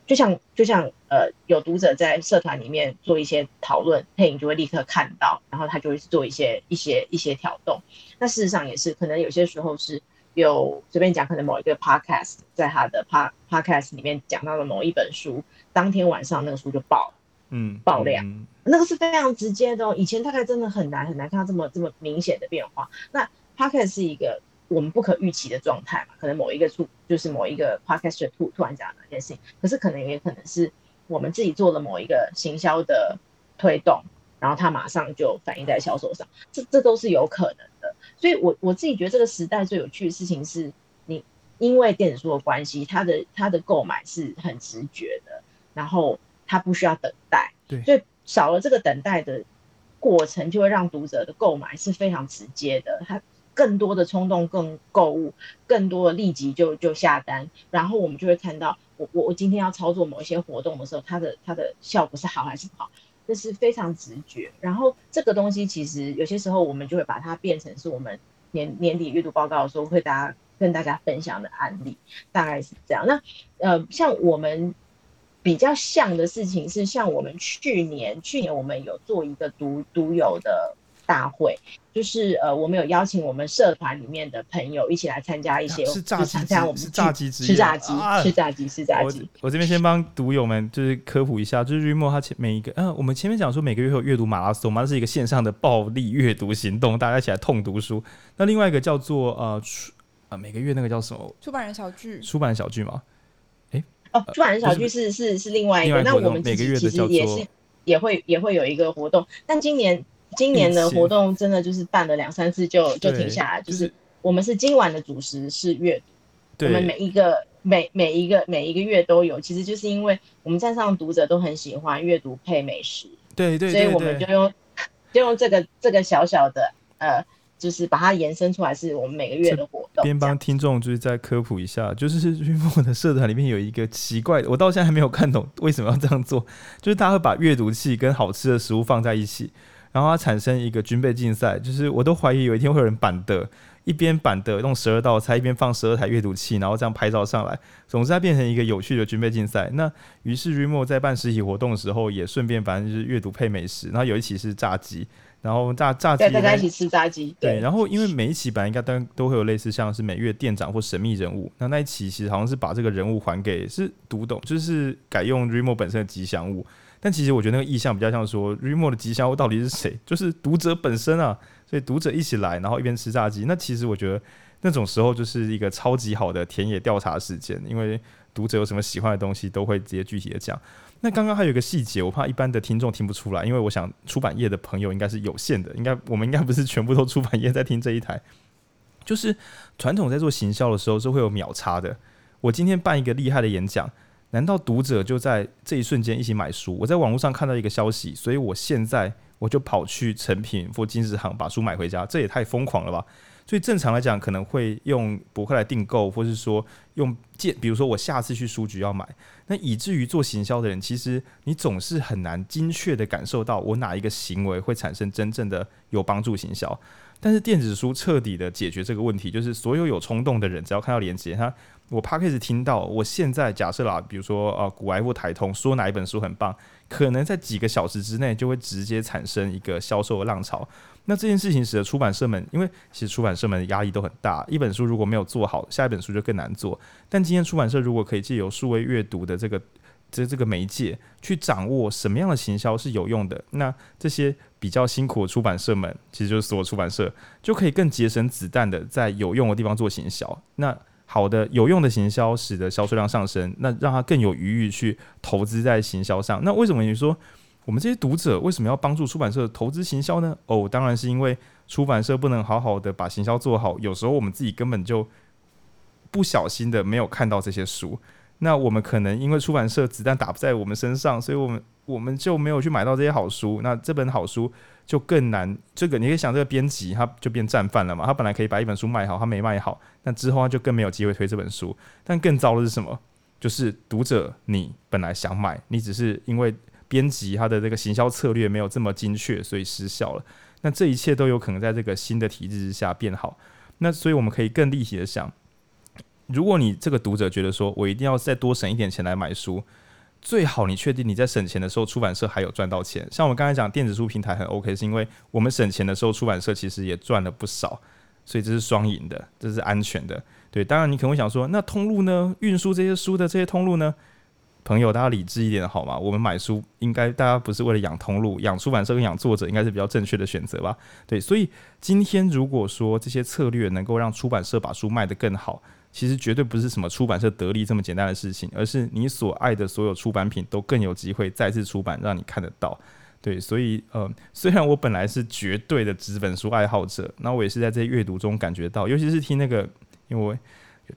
就像就像呃，有读者在社团里面做一些讨论，配影就会立刻看到，然后他就会做一些一些一些挑动。那事实上也是，可能有些时候是有随便讲，可能某一个 podcast 在他的 pod podcast 里面讲到了某一本书，当天晚上那个书就爆了。嗯，爆量，嗯、那个是非常直接的哦。以前大概真的很难很难看到这么这么明显的变化。那 Podcast 是一个我们不可预期的状态嘛？可能某一个处就是某一个 Podcaster 突突然讲哪件事情，可是可能也可能是我们自己做了某一个行销的推动，然后它马上就反映在销售上，这这都是有可能的。所以我我自己觉得这个时代最有趣的事情是你因为电子书的关系，它的它的购买是很直觉的，然后。它不需要等待，对，所以少了这个等待的过程，就会让读者的购买是非常直接的。他更多的冲动，更购物，更多的立即就就下单，然后我们就会看到，我我我今天要操作某一些活动的时候，它的它的效果是好还是不好，这是非常直觉。然后这个东西其实有些时候我们就会把它变成是我们年年底阅读报告的时候会大家跟大家分享的案例，大概是这样。那呃，像我们。比较像的事情是，像我们去年，去年我们有做一个读读友的大会，就是呃，我们有邀请我们社团里面的朋友一起来参加一些，是炸鸡，我们是炸鸡吃炸鸡，吃炸鸡，吃炸鸡。我这边先帮读友们就是科普一下，就是 Readmoo 它前每一个，嗯、呃，我们前面讲说每个月会有阅读马拉松嘛，这是一个线上的暴力阅读行动，大家一起来痛读书。那另外一个叫做呃呃每个月那个叫什么？出版人小聚，出版人小聚嘛。哦，出版小聚是是是另外一个，那我们自己其实也是也会也会有一个活动，但今年今年的活动真的就是办了两三次就就停下来，就是我们是今晚的主食是阅读，我们每一个每每一个每一个月都有，其实就是因为我们站上读者都很喜欢阅读配美食，对对，所以我们就用就用这个这个小小的呃。就是把它延伸出来，是我们每个月的活动。边帮听众就是再科普一下，就是 Readmoo 的社团里面有一个奇怪的，我到现在还没有看懂为什么要这样做。就是他会把阅读器跟好吃的食物放在一起，然后它产生一个军备竞赛。就是我都怀疑有一天会有人板的，一边板的用十二道菜，一边放十二台阅读器，然后这样拍照上来。总之，它变成一个有趣的军备竞赛。那于是 Readmoo 在办实体活动的时候，也顺便反正就是阅读配美食，然后有一期是炸鸡。然后炸炸鸡，大家一起吃炸鸡。对，然后因为每一期本来应该都都会有类似像是每月店长或神秘人物，那那一期其实好像是把这个人物还给是读懂，就是改用 Readmoo 本身的吉祥物。但其实我觉得那个意象比较像说 Readmoo 的吉祥物到底是谁？就是读者本身啊。所以读者一起来，然后一边吃炸鸡。那其实我觉得那种时候就是一个超级好的田野调查事件，因为读者有什么喜欢的东西都会直接具体的讲。那刚刚还有一个细节，我怕一般的听众听不出来，因为我想出版业的朋友应该是有限的，应该我们应该不是全部都出版业在听这一台。就是传统在做行销的时候是会有秒差的。我今天办一个厉害的演讲，难道读者就在这一瞬间一起买书？我在网络上看到一个消息，所以我现在我就跑去诚品或金石行把书买回家，这也太疯狂了吧！所以正常来讲，可能会用博客来订购，或是说用借，比如说我下次去书局要买，那以至于做行销的人，其实你总是很难精确的感受到我哪一个行为会产生真正的有帮助行销。但是电子书彻底的解决这个问题，就是所有有冲动的人，只要看到链接，他我怕开始听到，我现在假设啦，比如说呃，古埃或台通说哪一本书很棒，可能在几个小时之内就会直接产生一个销售的浪潮。那这件事情使得出版社们，因为其实出版社们压力都很大，一本书如果没有做好，下一本书就更难做。但今天出版社如果可以借由数位阅读的这个这这个媒介，去掌握什么样的行销是有用的，那这些比较辛苦的出版社们，其实就是所有出版社，就可以更节省子弹的在有用的地方做行销。那好的有用的行销，使得销售量上升，那让他更有余裕去投资在行销上。那为什么你说？我们这些读者为什么要帮助出版社投资行销呢？哦，当然是因为出版社不能好好的把行销做好，有时候我们自己根本就不小心的没有看到这些书。那我们可能因为出版社子弹打不在我们身上，所以我们我们就没有去买到这些好书。那这本好书就更难。这个你可以想，这个编辑他就变战犯了嘛？他本来可以把一本书卖好，他没卖好，那之后他就更没有机会推这本书。但更糟的是什么？就是读者你本来想买，你只是因为。编辑他的这个行销策略没有这么精确，所以失效了。那这一切都有可能在这个新的体制之下变好。那所以我们可以更立体的想，如果你这个读者觉得说我一定要再多省一点钱来买书，最好你确定你在省钱的时候，出版社还有赚到钱。像我刚才讲电子书平台很 OK，是因为我们省钱的时候，出版社其实也赚了不少，所以这是双赢的，这是安全的。对，当然你可能会想说，那通路呢？运输这些书的这些通路呢？朋友，大家理智一点好吗？我们买书应该大家不是为了养通路、养出版社跟养作者，应该是比较正确的选择吧？对，所以今天如果说这些策略能够让出版社把书卖得更好，其实绝对不是什么出版社得利这么简单的事情，而是你所爱的所有出版品都更有机会再次出版，让你看得到。对，所以呃，虽然我本来是绝对的纸本书爱好者，那我也是在这些阅读中感觉到，尤其是听那个，因为。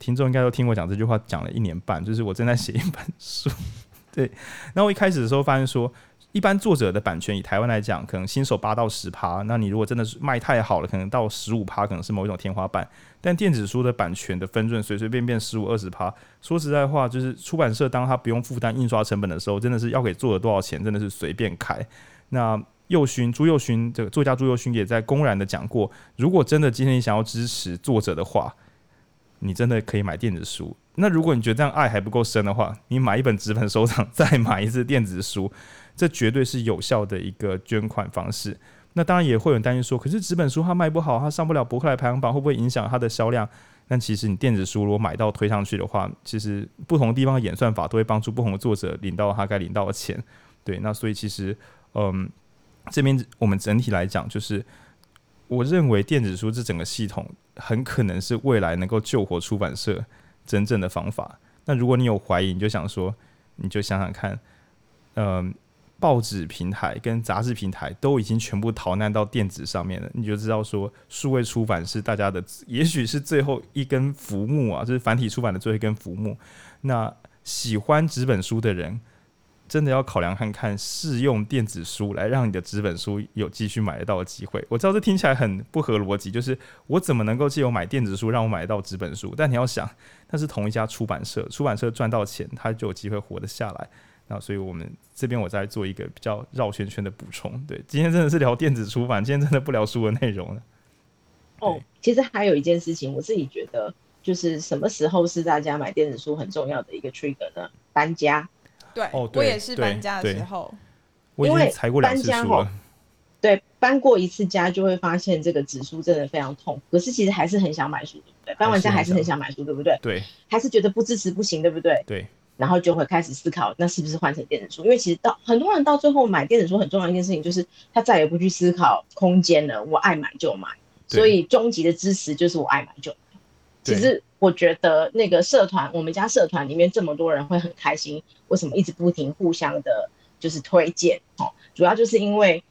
听众应该都听我讲这句话，讲了一年半，就是我正在写一本书。对，那我一开始的时候发现说，一般作者的版权以台湾来讲，可能新手八到十趴，那你如果真的是卖太好了，可能到十五趴，可能是某一种天花板。但电子书的版权的分润随随便便十五二十趴，说实在话，就是出版社当他不用负担印刷成本的时候，真的是要给作者多少钱，真的是随便开。那右勋朱右勋这个作家朱右勋也在公然的讲过，如果真的今天你想要支持作者的话。你真的可以买电子书。那如果你觉得这样爱还不够深的话，你买一本纸本收藏，再买一次电子书，这绝对是有效的一个捐款方式。那当然也会有人担心说，可是纸本书它卖不好，它上不了博客来排行榜，会不会影响它的销量？但其实你电子书如果买到推上去的话，其实不同地方演算法都会帮助不同的作者领到他该领到的钱。对，那所以其实，嗯，这边我们整体来讲就是。我认为电子书这整个系统很可能是未来能够救活出版社真正的方法。那如果你有怀疑，你就想说，你就想想看，嗯、报纸平台跟杂志平台都已经全部逃难到电子上面了，你就知道说数位出版是大家的，也许是最后一根浮木啊，就是繁体出版的最后一根浮木。那喜欢纸本书的人，真的要考量看看试用电子书来让你的纸本书有继续买得到的机会。我知道这听起来很不合逻辑，就是我怎么能够借由买电子书让我买得到纸本书？但你要想，那是同一家出版社，出版社赚到钱，他就有机会活得下来。那所以我们这边我再做一个比较绕圈圈的补充。对，今天真的是聊电子出版，今天真的不聊书的内容了。哦，其实还有一件事情，我自己觉得，就是什么时候是大家买电子书很重要的一个 trigger 呢？搬家。对，哦、对我也是搬家的时候，我已经踩过两次书了。对，搬过一次家就会发现这个纸书真的非常痛，可是其实还是很想买书，对不对？搬完家还是很想买书，对不对？对，还是觉得不支持不行，对不对？对，然后就会开始思考，那是不是换成电子书？因为其实到很多人到最后买电子书很重要一件事情就是他再也不去思考空间了，我爱买就买，所以终极的支持就是我爱买就买。其实我觉得那个社团，我们家社团里面这么多人会很开心。为什么一直不停互相的，就是推荐？哦，主要就是因为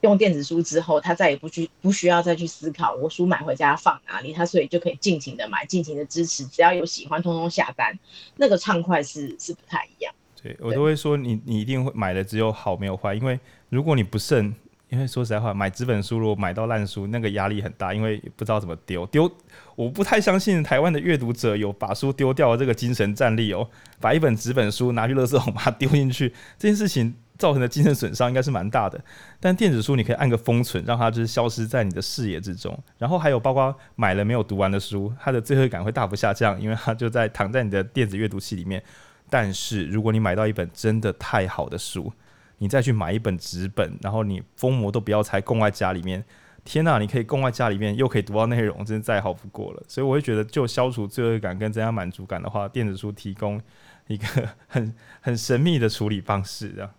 用电子书之后，他再也不去不需要再去思考我书买回家放哪里，他所以就可以尽情的买，尽情的支持，只要有喜欢，通通下单，那个畅快是是不太一样。对，我都会说你你一定会买的只有好没有坏，因为如果你不慎。因为说实在话，买纸本书如果买到烂书，那个压力很大，因为不知道怎么丢丢。我不太相信台湾的阅读者有把书丢掉的这个精神战力哦。把一本纸本书拿去垃圾桶把它丢进去，这件事情造成的精神损伤应该是蛮大的。但电子书你可以按个封存，让它就是消失在你的视野之中。然后还有包括买了没有读完的书，它的罪恶感会大幅下降，因为它就在躺在你的电子阅读器里面。但是如果你买到一本真的太好的书，你再去买一本纸本，然后你封膜都不要拆，供在家里面。天呐，你可以供在家里面，又可以读到内容，真是再好不过了。所以我会觉得，就消除罪恶感跟增加满足感的话，电子书提供一个很很神秘的处理方式，这样。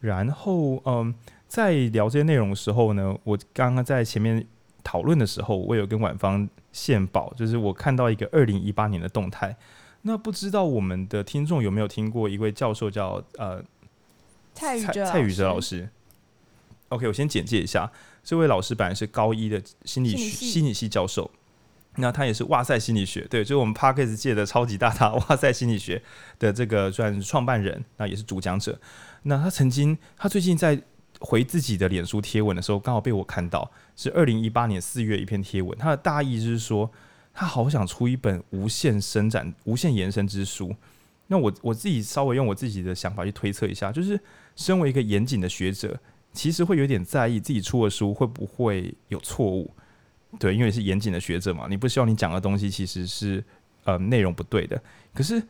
对。然后，嗯，在聊这些内容的时候呢，我刚刚在前面讨论的时候，我有跟晚芳献宝，就是我看到一个二零一八年的动态。那不知道我们的听众有没有听过一位教授叫呃蔡宇哲蔡宇哲老师？OK，我先简介一下，这位老师本来是高一的心理学心理，心理系教授，那他也是哇塞心理学，对，就是我们 Podcast 界的超级大大哇塞心理学的这个算创办人，那也是主讲者。那他曾经，他最近在回自己的脸书贴文的时候，刚好被我看到，是二零一八年四月一篇贴文，他的大意就是说。他好想出一本无限伸展、无限延伸之书。那我我自己稍微用我自己的想法去推测一下，就是身为一个严谨的学者，其实会有点在意自己出的书会不会有错误。对，因为是严谨的学者嘛，你不希望你讲的东西其实是呃内容不对的。可是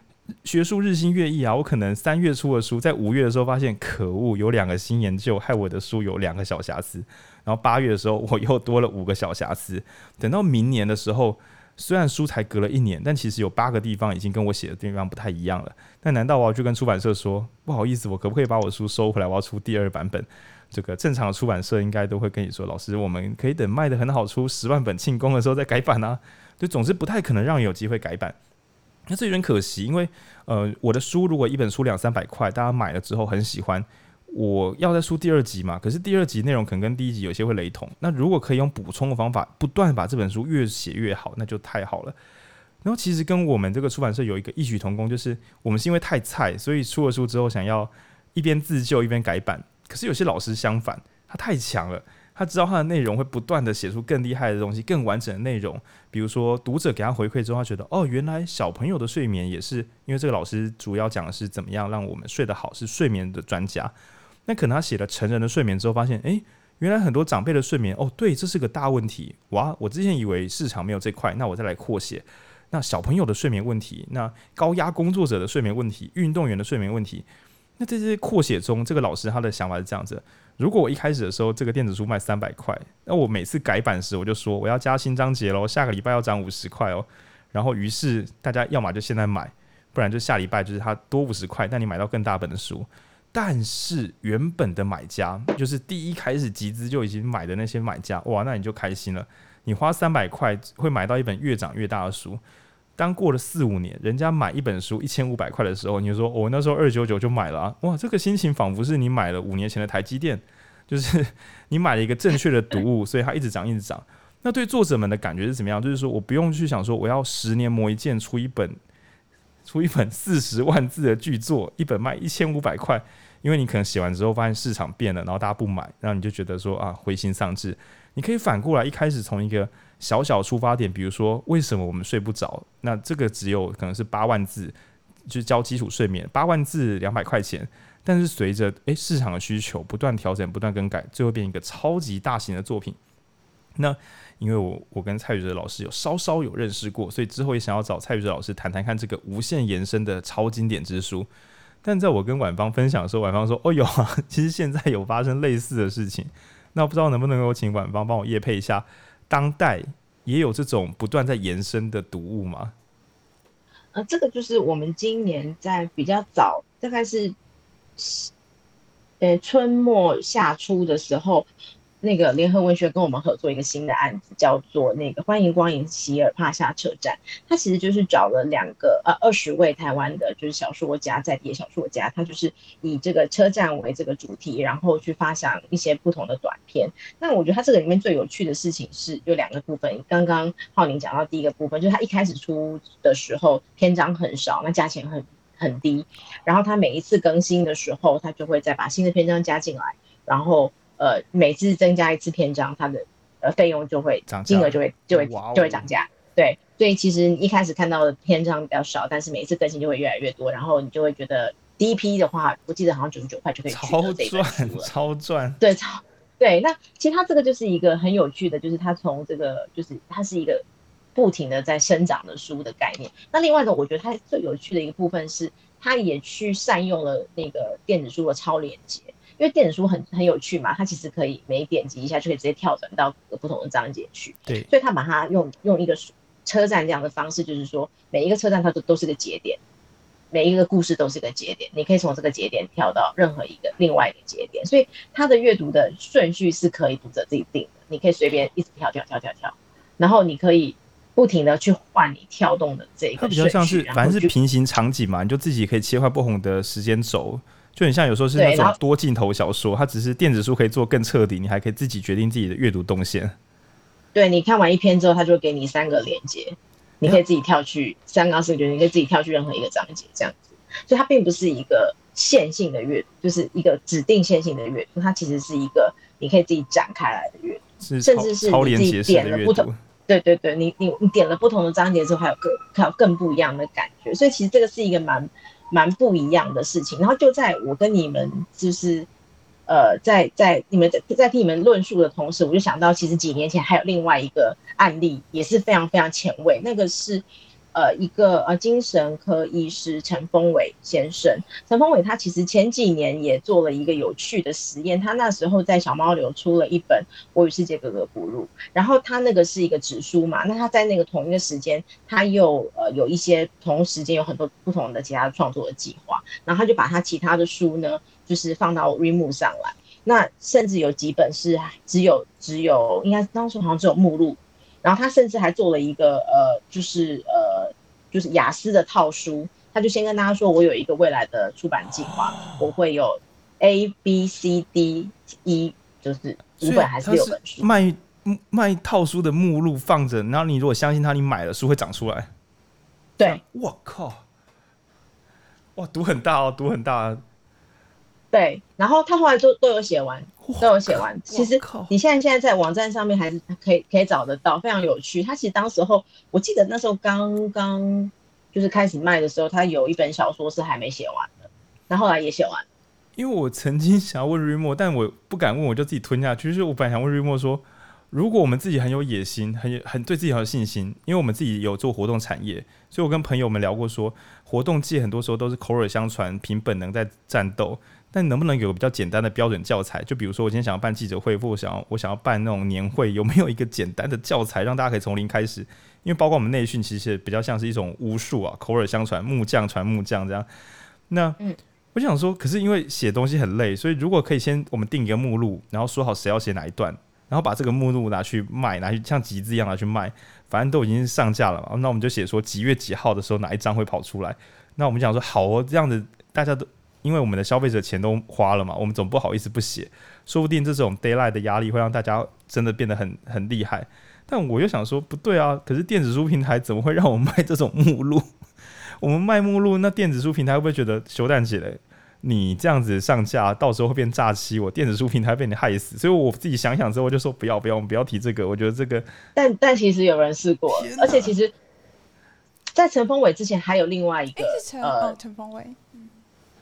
学术日新月异啊，我可能三月出的书，在五月的时候发现可恶，有两个新研究害我的书有两个小瑕疵。然后八月的时候我又多了五个小瑕疵。等到明年的时候。虽然书才隔了一年，但其实有八个地方已经跟我写的地方不太一样了。那难道我要去跟出版社说不好意思，我可不可以把我书收回来？我要出第二版本。这个正常的出版社应该都会跟你说，老师，我们可以等卖得很好，出十万本庆功的时候再改版啊。就总之不太可能让你有机会改版。那这有点可惜，因为呃，我的书如果一本书两三百块，大家买了之后很喜欢。我要再出第二集嘛？可是第二集内容可能跟第一集有些会雷同。那如果可以用补充的方法，不断把这本书越写越好，那就太好了。然后其实跟我们这个出版社有一个异曲同工，就是我们是因为太菜，所以出了书之后想要一边自救一边改版。可是有些老师相反，他太强了。他知道他的内容会不断的写出更厉害的东西，更完整的内容。比如说读者给他回馈之后，他觉得哦，原来小朋友的睡眠也是因为这个老师主要讲的是怎么样让我们睡得好，是睡眠的专家。那可能他写了成人的睡眠之后，发现，诶、原来很多长辈的睡眠，哦，对，这是个大问题。哇，我之前以为市场没有这块，那我再来扩写。那小朋友的睡眠问题，那高压工作者的睡眠问题，运动员的睡眠问题，那在这些扩写中，这个老师他的想法是这样子：如果我一开始的时候，这个电子书卖三百块，那我每次改版时，我就说我要加新章节喽，下个礼拜要涨五十块哦。然后于是大家要么就现在买，不然就下礼拜就是他多五十块，但你买到更大本的书。但是原本的买家，就是第一开始集资就已经买的那些买家，哇，那你就开心了。你花三百块会买到一本越长越大的书，当过了四五年，人家买一本书一千五百块的时候，你就说我、哦、那时候二九九就买了啊，哇，这个心情仿佛是你买了五年前的台积电，就是你买了一个正确的读物，所以它一直涨一直涨。那对作者们的感觉是怎么样？就是说我不用去想说我要十年磨一剑出一本，出一本四十万字的巨作，一本卖一千五百块，因为你可能写完之后发现市场变了，然后大家不买，然后你就觉得说啊灰心丧志。你可以反过来，一开始从一个小小出发点，比如说为什么我们睡不着？那这个只有可能是八万字，就是教基础睡眠，八万字两百块钱。但是随着诶市场的需求不断调整、不断更改，最后变一个超级大型的作品。那因为我我跟蔡宇哲老师有稍稍有认识过，所以之后也想要找蔡宇哲老师谈谈看这个无限延伸的超经典之书。但在我跟婉芳分享的时候，婉芳说：“哦哟、其实现在有发生类似的事情。”那不知道能不能够请婉芳帮我夜配一下，当代也有这种不断在延伸的读物吗？呃，这个就是我们今年在比较早，大概是，呃，春末夏初的时候。那个联合文学跟我们合作一个新的案子，叫做那个欢迎光临席尔帕夏车站。他其实就是找了两个呃二十位台湾的，就是小说家，在地小说家，他就是以这个车站为这个主题，然后去发想一些不同的短片。那我觉得他这个里面最有趣的事情是有两个部分。刚刚浩宁讲到第一个部分，就是他一开始出的时候篇章很少，那价钱很很低，然后他每一次更新的时候，他就会再把新的篇章加进来，然后。呃，每次增加一次篇章，它的呃费用就会金额就会就会就会涨价。对，所以其实一开始看到的篇章比较少，但是每一次更新就会越来越多，然后你就会觉得第一批的话，我记得好像九十九块就可以取得这本书了，超赚。对，超对。那其实它这个就是一个很有趣的，就是它从这个就是它是一个不停的在生长的书的概念。那另外一个我觉得它最有趣的一个部分是，它也去善用了那个电子书的超连结。因为电子书很很有趣嘛，它其实可以每点击一下就可以直接跳转到不同的章节去。对，所以他把它用用一个车站这样的方式，就是说每一个车站它都都是个节点，每一个故事都是个节点，你可以从这个节点跳到任何一个另外一个节点。所以它的阅读的顺序是可以读者自己定的，你可以随便一直跳跳跳跳跳，然后你可以不停的去换你跳动的这个比较像是反正是平行场景嘛，你就自己可以切换不同的时间轴。就很像有时候是那种多镜头小说，它只是电子书可以做更彻底，你还可以自己决定自己的阅读动线。对，你看完一篇之后，它就会给你三个连接，你可以自己跳去三个四个，你可以自己跳去任何一个章节这样子。所以它并不是一个线性的阅读，就是一个指定线性的阅读，它其实是一个你可以自己展开来的阅读，甚至是你自己点了不同。对对对，你你你点了不同的章节之后，还有更还有更不一样的感觉。所以其实这个是一个蛮。蛮不一样的事情，然后就在我跟你们就是，呃，在在你们在在听你们论述的同时，我就想到，其实几年前还有另外一个案例，也是非常非常前卫，那个是。呃，一个呃精神科医师陈峰伟先生，陈峰伟他其实前几年也做了一个有趣的实验，他那时候在小猫流出了一本《我与世界格格不入》，然后他那个是一个纸书嘛，那他在那个同一个时间，他又呃有一些同时间有很多不同的其他创作的计划，然后他就把他其他的书呢，就是放到 r e m o 上来，那甚至有几本是只有只有，应该当时好像只有目录。然后他甚至还做了一个呃，就是呃，就是雅思的套书。他就先跟大家说，我有一个未来的出版计划，我会有 A B C D E，就是五本还是六本书？卖卖套书的目录放着，然后你如果相信他，你买了书会长出来。对，我靠，哇，赌很大哦，赌很大。对，然后他后来都都有写完，都有写完。其实你现在现在在网站上面还是可以可以找得到，非常有趣。他其实当时候，我记得那时候刚刚就是开始卖的时候，他有一本小说是还没写完的，然后后来也写完。因为我曾经想要问瑞莫，但我不敢问，我就自己吞下去。就是我本来想问瑞莫说，如果我们自己很有野心，很很对自己很有信心，因为我们自己有做活动产业，所以我跟朋友们聊过说，活动界很多时候都是口耳相传，凭本能在战斗。但能不能有个比较简单的标准教材？就比如说，我今天想要办记者会，或我想要我想要办那种年会，有没有一个简单的教材，让大家可以从零开始？因为包括我们内训，其实比较像是一种巫术啊，口耳相传，木匠传木匠这样。那我就想说，可是因为写东西很累，所以如果可以先我们定一个目录，然后说好谁要写哪一段，然后把这个目录拿去卖，拿去像集资一样拿去卖，反正都已经上架了嘛，那我们就写说几月几号的时候哪一张会跑出来。那我们讲说好哦，这样子大家都因为我们的消费者钱都花了嘛，我们总不好意思不写，说不定这种 d a y l i g h t 的压力会让大家真的变得很很厉害。但我又想说不对啊，可是电子书平台怎么会让我们卖这种目录？我们卖目录，那电子书平台会不会觉得羞蛋起来？你这样子上架，到时候会变诈欺，我电子书平台被你害死。所以我自己想想之后，我就说不要不要，我们不要提这个。我觉得这个，但但其实有人试过，而且其实，在陈峰伟之前还有另外一个，呃，陈峰伟，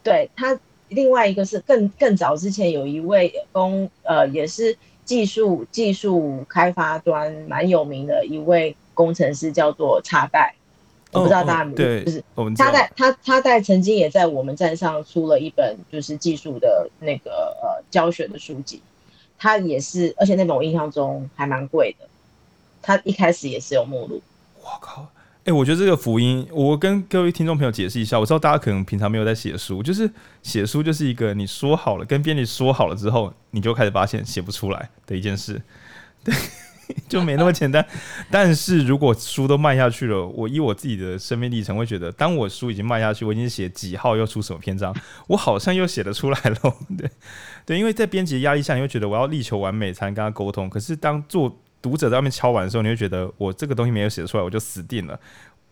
对他另外一个是更更早之前有一位工，呃，也是技术技术开发端蛮有名的一位工程师，叫做插袋。我不知道大家有没有，对，就是他在他他在曾经也在我们站上出了一本就是技术的那个呃教学的书籍，他也是，而且那本我印象中还蛮贵的。他一开始也是有目录。我靠，哎、我觉得这个福音，我跟各位听众朋友解释一下。我知道大家可能平常没有在写书，就是写书就是一个你说好了跟编辑说好了之后，你就开始发现写不出来的一件事。对。就没那么简单，但是如果书都卖下去了，我以我自己的生命历程会觉得，当我书已经卖下去，我已经写几号要出什么篇章，我好像又写得出来了。对，对，因为在编辑的压力下，你会觉得我要力求完美才能跟他沟通。可是当做读者在外面敲完的时候，你会觉得我这个东西没有写出来，我就死定了。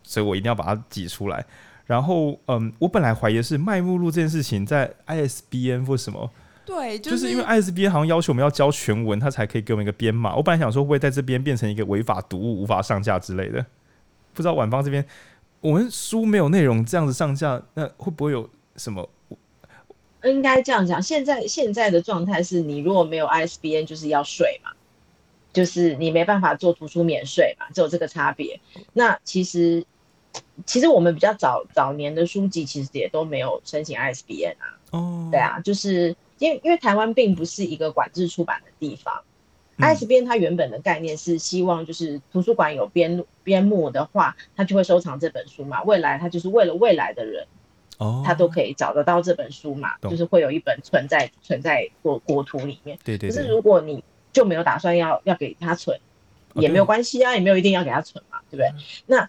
所以我一定要把它挤出来。然后，嗯，我本来怀疑的是卖目录这件事情在 ISBN 或什么。对，就是、就是因为 ISBN 好像要求我们要交全文，它才可以给我们一个编码。我本来想说会不会在这边变成一个违法读物，无法上架之类的。不知道晚方这边，我们书没有内容这样子上架，那会不会有什么？应该这样讲，现在现在的状态是你如果没有 ISBN，就是要税嘛，就是你没办法做图书免税嘛，只有这个差别。那其实其实我们比较早早年的书籍，其实也都没有申请 ISBN 啊。哦，对啊，就是。因为因为台湾并不是一个管制出版的地方，ISBN 它原本的概念是希望就是图书馆有编编目的话，它就会收藏这本书嘛。未来它就是为了未来的人，哦，他都可以找得到这本书嘛，就是会有一本存在存在国国土里面。对对。可是如果你就没有打算要要给他存，也没有关系啊，也没有一定要给他存嘛，对不对？那。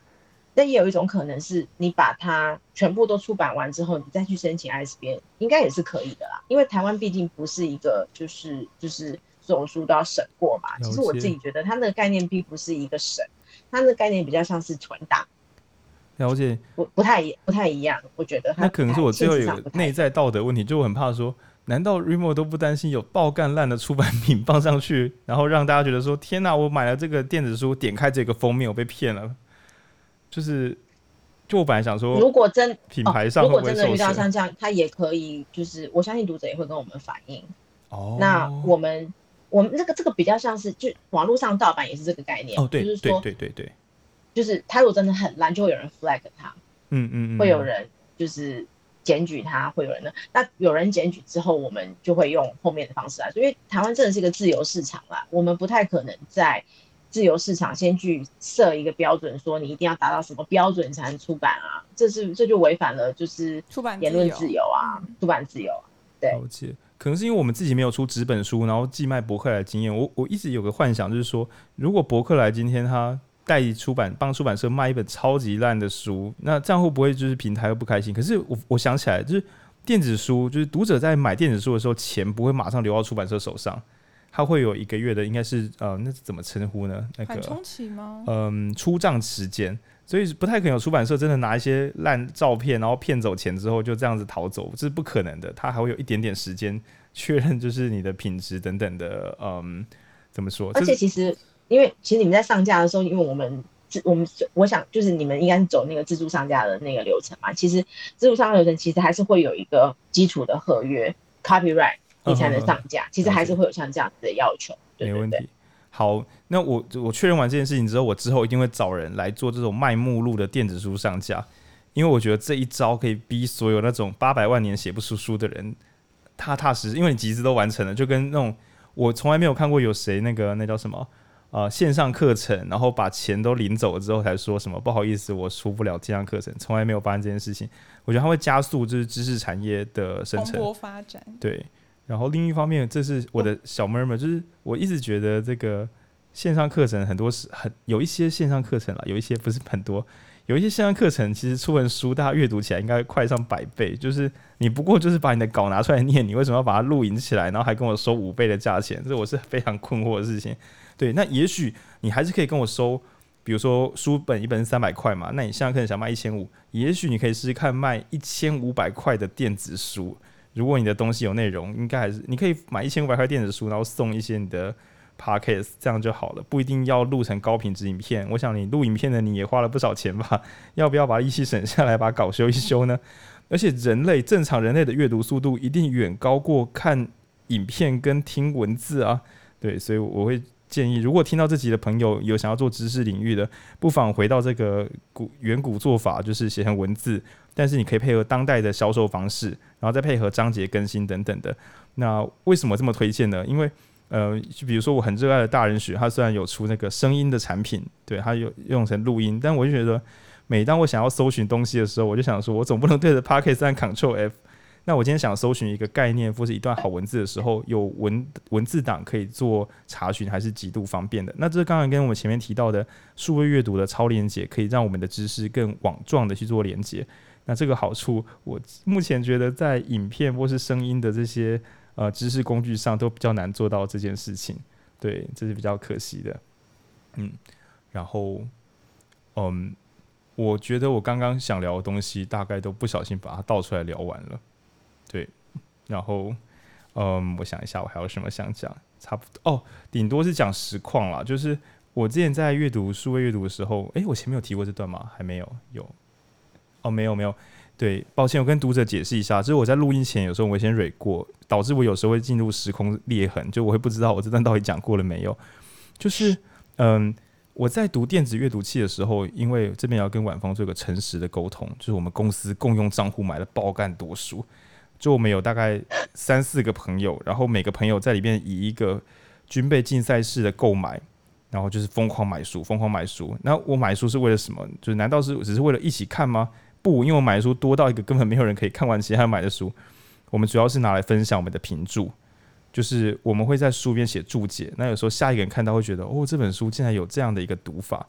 那也有一种可能是，你把它全部都出版完之后，你再去申请 ISBN，应该也是可以的啦。因为台湾毕竟不是一个就是就是所有书都要审过嘛。其实我自己觉得，它那个概念并不是一个审，它那个概念比较像是存档。了解，不不太不太一样。我觉得它那可能是我最后一个内在道德问题，就我很怕说，难道 Readmoo 都不担心有爆干烂的出版品 放上去，然后让大家觉得说，天哪，我买了这个电子书，点开这个封面，我被骗了。就是，就我本来想说，如果真品牌上如果真的遇到像这样，他也可以，就是我相信读者也会跟我们反映。哦，那我们我们这个这个比较像是，就网络上盗版也是这个概念。哦，对，就是说，对对对对，就是他如果真的很烂，就会有人 flag 他。嗯嗯嗯，会有人就是检举他，会有人的。那有人检举之后，我们就会用后面的方式来说，因为台湾真的是一个自由市场啦，我们不太可能在。自由市场先去设一个标准，说你一定要达到什么标准才能出版啊？这是这就违反了就是出版言论自由啊，出版自由。对，了解。可能是因为我们自己没有出纸本书，然后寄卖博客来的经验。我我一直有个幻想，就是说，如果博客来今天他代理出版，帮出版社卖一本超级烂的书，那这样会不会就是平台会不开心？可是我我想起来，就是电子书，就是读者在买电子书的时候，钱不会马上流到出版社手上。他会有一个月的，应该是呃，那是怎么称呼呢？那个缓冲期吗？嗯，出账时间，所以不太可能有出版社真的拿一些烂照片，然后骗走钱之后就这样子逃走，这是不可能的。他还会有一点点时间确认，就是你的品质等等的，嗯，怎么说？而且其实，因为其实你们在上架的时候，因为我们自我们我想就是你们应该是走那个自助上架的那个流程嘛。其实自助上架流程其实还是会有一个基础的合约 copyright。你才能上架，其实还是会有像这样子的要求。对对对，没问题。好，那我我确认完这件事情之后，我之后一定会找人来做这种卖目录的电子书上架，因为我觉得这一招可以逼所有那种八百万年写不出书的人踏踏实实，因为你集资都完成了，就跟那种我从来没有看过有谁那个那叫什么呃线上课程，然后把钱都领走了之后才说什么不好意思，我出不了线上课程，从来没有发生这件事情。我觉得它会加速就是知识产业的生成发展，对。然后另一方面，这是我的小妹妹，就是我一直觉得这个线上课程很多是很有一些线上课程啦，有一些不是很多，有一些线上课程其实出本书，大家阅读起来应该快上百倍。就是你不过就是把你的稿拿出来念，你为什么要把它录影起来，然后还跟我收五倍的价钱？这我是非常困惑的事情。对，那也许你还是可以跟我收，比如说书本一本三百块嘛，那你现在可能想卖一千五，也许你可以试试看卖一千五百块的电子书。如果你的东西有内容，应该还是你可以买一千五百块电子书，然后送一些你的 podcast，这样就好了，不一定要录成高品质影片。我想你录影片的你也花了不少钱吧？要不要把利息省下来，把稿修一修呢？而且人类正常人类的阅读速度一定远高过看影片跟听文字啊。对，所以我会建议，如果听到这集的朋友有想要做知识领域的，不妨回到这个古远古做法，就是写成文字。但是你可以配合当代的销售方式，然后再配合章节更新等等的。那为什么这么推荐呢？因为呃，就比如说我很热爱的大人学，它虽然有出那个声音的产品，对，它有用成录音，但我就觉得每当我想要搜寻东西的时候，我就想说，我总不能对着 Pocket 按 Ctrl F。那我今天想搜寻一个概念或是一段好文字的时候，有文文字档可以做查询，还是极度方便的。那这刚刚跟我们前面提到的数位阅读的超连接，可以让我们的知识更网状的去做连接。那这个好处，我目前觉得在影片或是声音的这些呃知识工具上都比较难做到这件事情，对，这是比较可惜的。嗯，然后，嗯，我觉得我刚刚想聊的东西，大概都不小心把它倒出来聊完了。对，然后，嗯，我想一下，我还有什么想讲？差不多哦，顶多是讲实况啦。就是我之前在阅读数位阅读的时候，诶，我前面有提过这段吗？还没有，有。哦，没有没有，对，抱歉，我跟读者解释一下，就是我在录音前有时候我会先蕊过，导致我有时候会进入时空裂痕，就我会不知道我这段到底讲过了没有。就是，嗯，我在读电子阅读器的时候，因为这边要跟宛丰做一个诚实的沟通，就是我们公司共用账户买了爆干多书，就我们有大概三四个朋友，然后每个朋友在里面以一个军备竞赛式的购买。然后就是疯狂买书，疯狂买书。那我买书是为了什么？就是难道是只是为了一起看吗？不，因为我买的书多到一个根本没有人可以看完其他买的书。我们主要是拿来分享我们的评注，就是我们会在书边写注解。那有时候下一个人看到会觉得，哦，这本书竟然有这样的一个读法。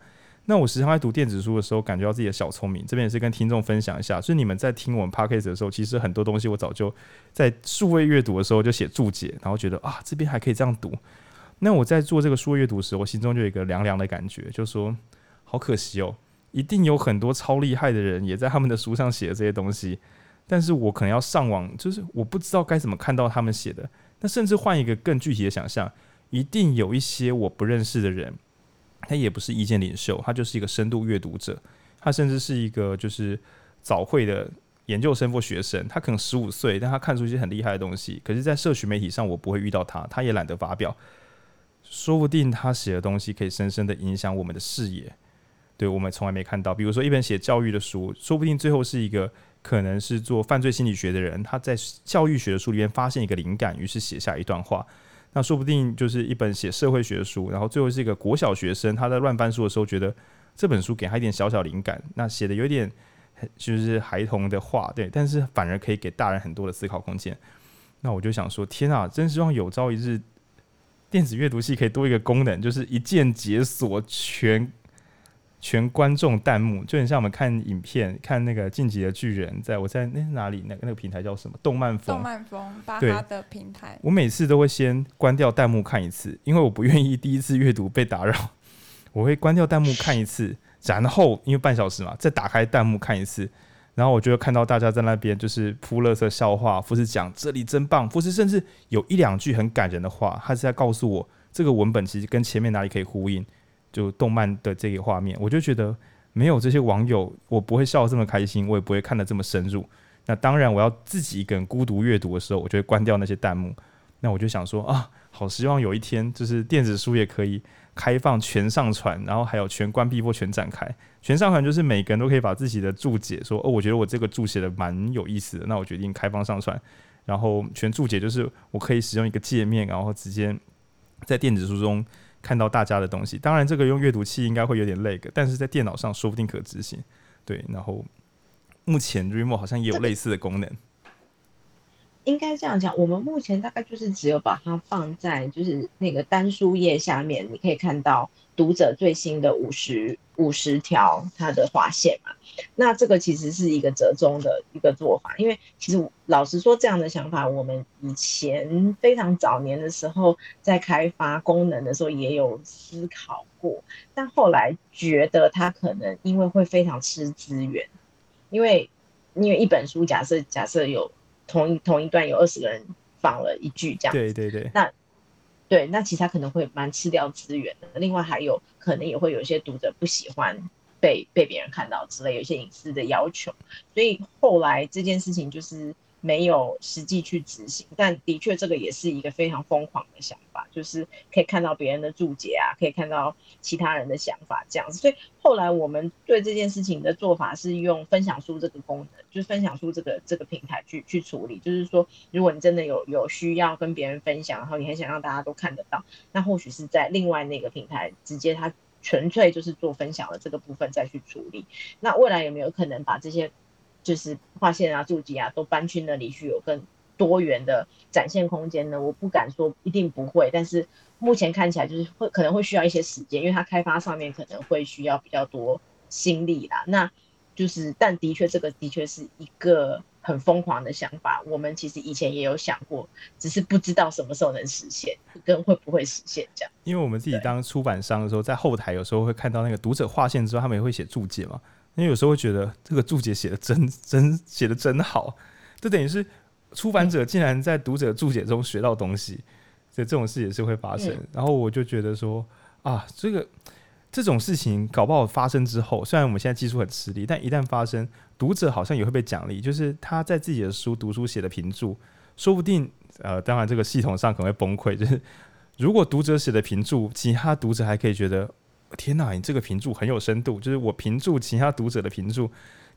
那我时常在读电子书的时候，感觉到自己的小聪明。这边也是跟听众分享一下，所以你们在听我们 Podcast 的时候，其实很多东西我早就在数位阅读的时候就写注解，然后觉得啊，这边还可以这样读。那我在做这个数位阅读时，我心中就有一个凉凉的感觉，就说好可惜哦，一定有很多超厉害的人也在他们的书上写了这些东西，但是我可能要上网，就是我不知道该怎么看到他们写的。那甚至换一个更具体的想象，一定有一些我不认识的人，他也不是意见领袖，他就是一个深度阅读者，他甚至是一个就是早会的研究生或学生，他可能十五岁，但他看出一些很厉害的东西，可是，在社群媒体上我不会遇到他，他也懒得发表。说不定他写的东西可以深深的影响我们的视野，对，我们从来没看到。比如说一本写教育的书，说不定最后是一个可能是做犯罪心理学的人，他在教育学的书里面发现一个灵感，于是写下一段话。那说不定就是一本写社会学的书，然后最后是一个国小学生，他在乱翻书的时候觉得这本书给他一点小小灵感，那写的有点就是孩童的话，对，但是反而可以给大人很多的思考空间。那我就想说，天啊，真希望有朝一日。电子阅读器可以多一个功能，就是一键解锁全全观众弹幕，就很像我们看影片，看那个《晋级的巨人》在，在我在那哪里，那个那个平台叫什么？动漫风。动漫风，巴哈的平台。我每次都会先关掉弹幕看一次，因为我不愿意第一次阅读被打扰，我会关掉弹幕看一次，然后因为半小时嘛，再打开弹幕看一次。然后我就会看到大家在那边就是铺乐色笑话，或是讲这里真棒，或是甚至有一两句很感人的话，他是在告诉我这个文本其实跟前面哪里可以呼应，就动漫的这个画面，我就觉得没有这些网友，我不会笑得这么开心，我也不会看得这么深入。那当然，我要自己一个人孤独阅读的时候，我就会关掉那些弹幕。那我就想说啊，好希望有一天就是电子书也可以。开放全上传，然后还有全关闭或全展开。全上传就是每个人都可以把自己的注解说哦，我觉得我这个注写的蛮有意思的，那我决定开放上传。然后全注解就是我可以使用一个界面，然后直接在电子书中看到大家的东西。当然，这个用阅读器应该会有点 lag，但是在电脑上说不定可执行。对，然后目前 Remo 好像也有类似的功能。应该这样讲，我们目前大概就是只有把它放在就是那个单书页下面，你可以看到读者最新的五十五十条它的划线嘛。那这个其实是一个折中的一个做法，因为其实老实说，这样的想法我们以前非常早年的时候在开发功能的时候也有思考过，但后来觉得它可能因为会非常吃资源，因为因为一本书假设假设有。同一同一段有二十个人放了一句这样，对对对，那对那其他可能会蛮吃掉资源的。另外还有可能也会有一些读者不喜欢被被别人看到之类，有一些隐私的要求，所以后来这件事情就是。没有实际去执行，但的确这个也是一个非常疯狂的想法，就是可以看到别人的注解啊，可以看到其他人的想法这样子。所以后来我们对这件事情的做法是用分享书这个功能，就是分享书这个这个平台去去处理。就是说，如果你真的有有需要跟别人分享，然后你很想让大家都看得到，那或许是在另外那个平台直接它纯粹就是做分享的这个部分再去处理。那未来有没有可能把这些？就是划线啊、注记啊，都搬去那里去，有更多元的展现空间呢？我不敢说一定不会，但是目前看起来就是会可能会需要一些时间，因为它开发上面可能会需要比较多心力啦。那就是，但的确这个的确是一个很疯狂的想法。我们其实以前也有想过，只是不知道什么时候能实现，跟会不会实现这样。因为我们自己当出版商的时候，在后台有时候会看到那个读者划线之后，他们也会写注解嘛。因为有时候会觉得这个注解写的真真写的真好，这等于是出版者竟然在读者注解中学到东西，所以这种事也是会发生。然后我就觉得说啊，这个这种事情搞不好发生之后，虽然我们现在技术很吃力，但一旦发生，读者好像也会被奖励，就是他在自己的书读书写的评注，说不定呃，当然这个系统上可能会崩溃，就是如果读者写的评注，其他读者还可以觉得。天哪，你这个评注很有深度，就是我评注其他读者的评注，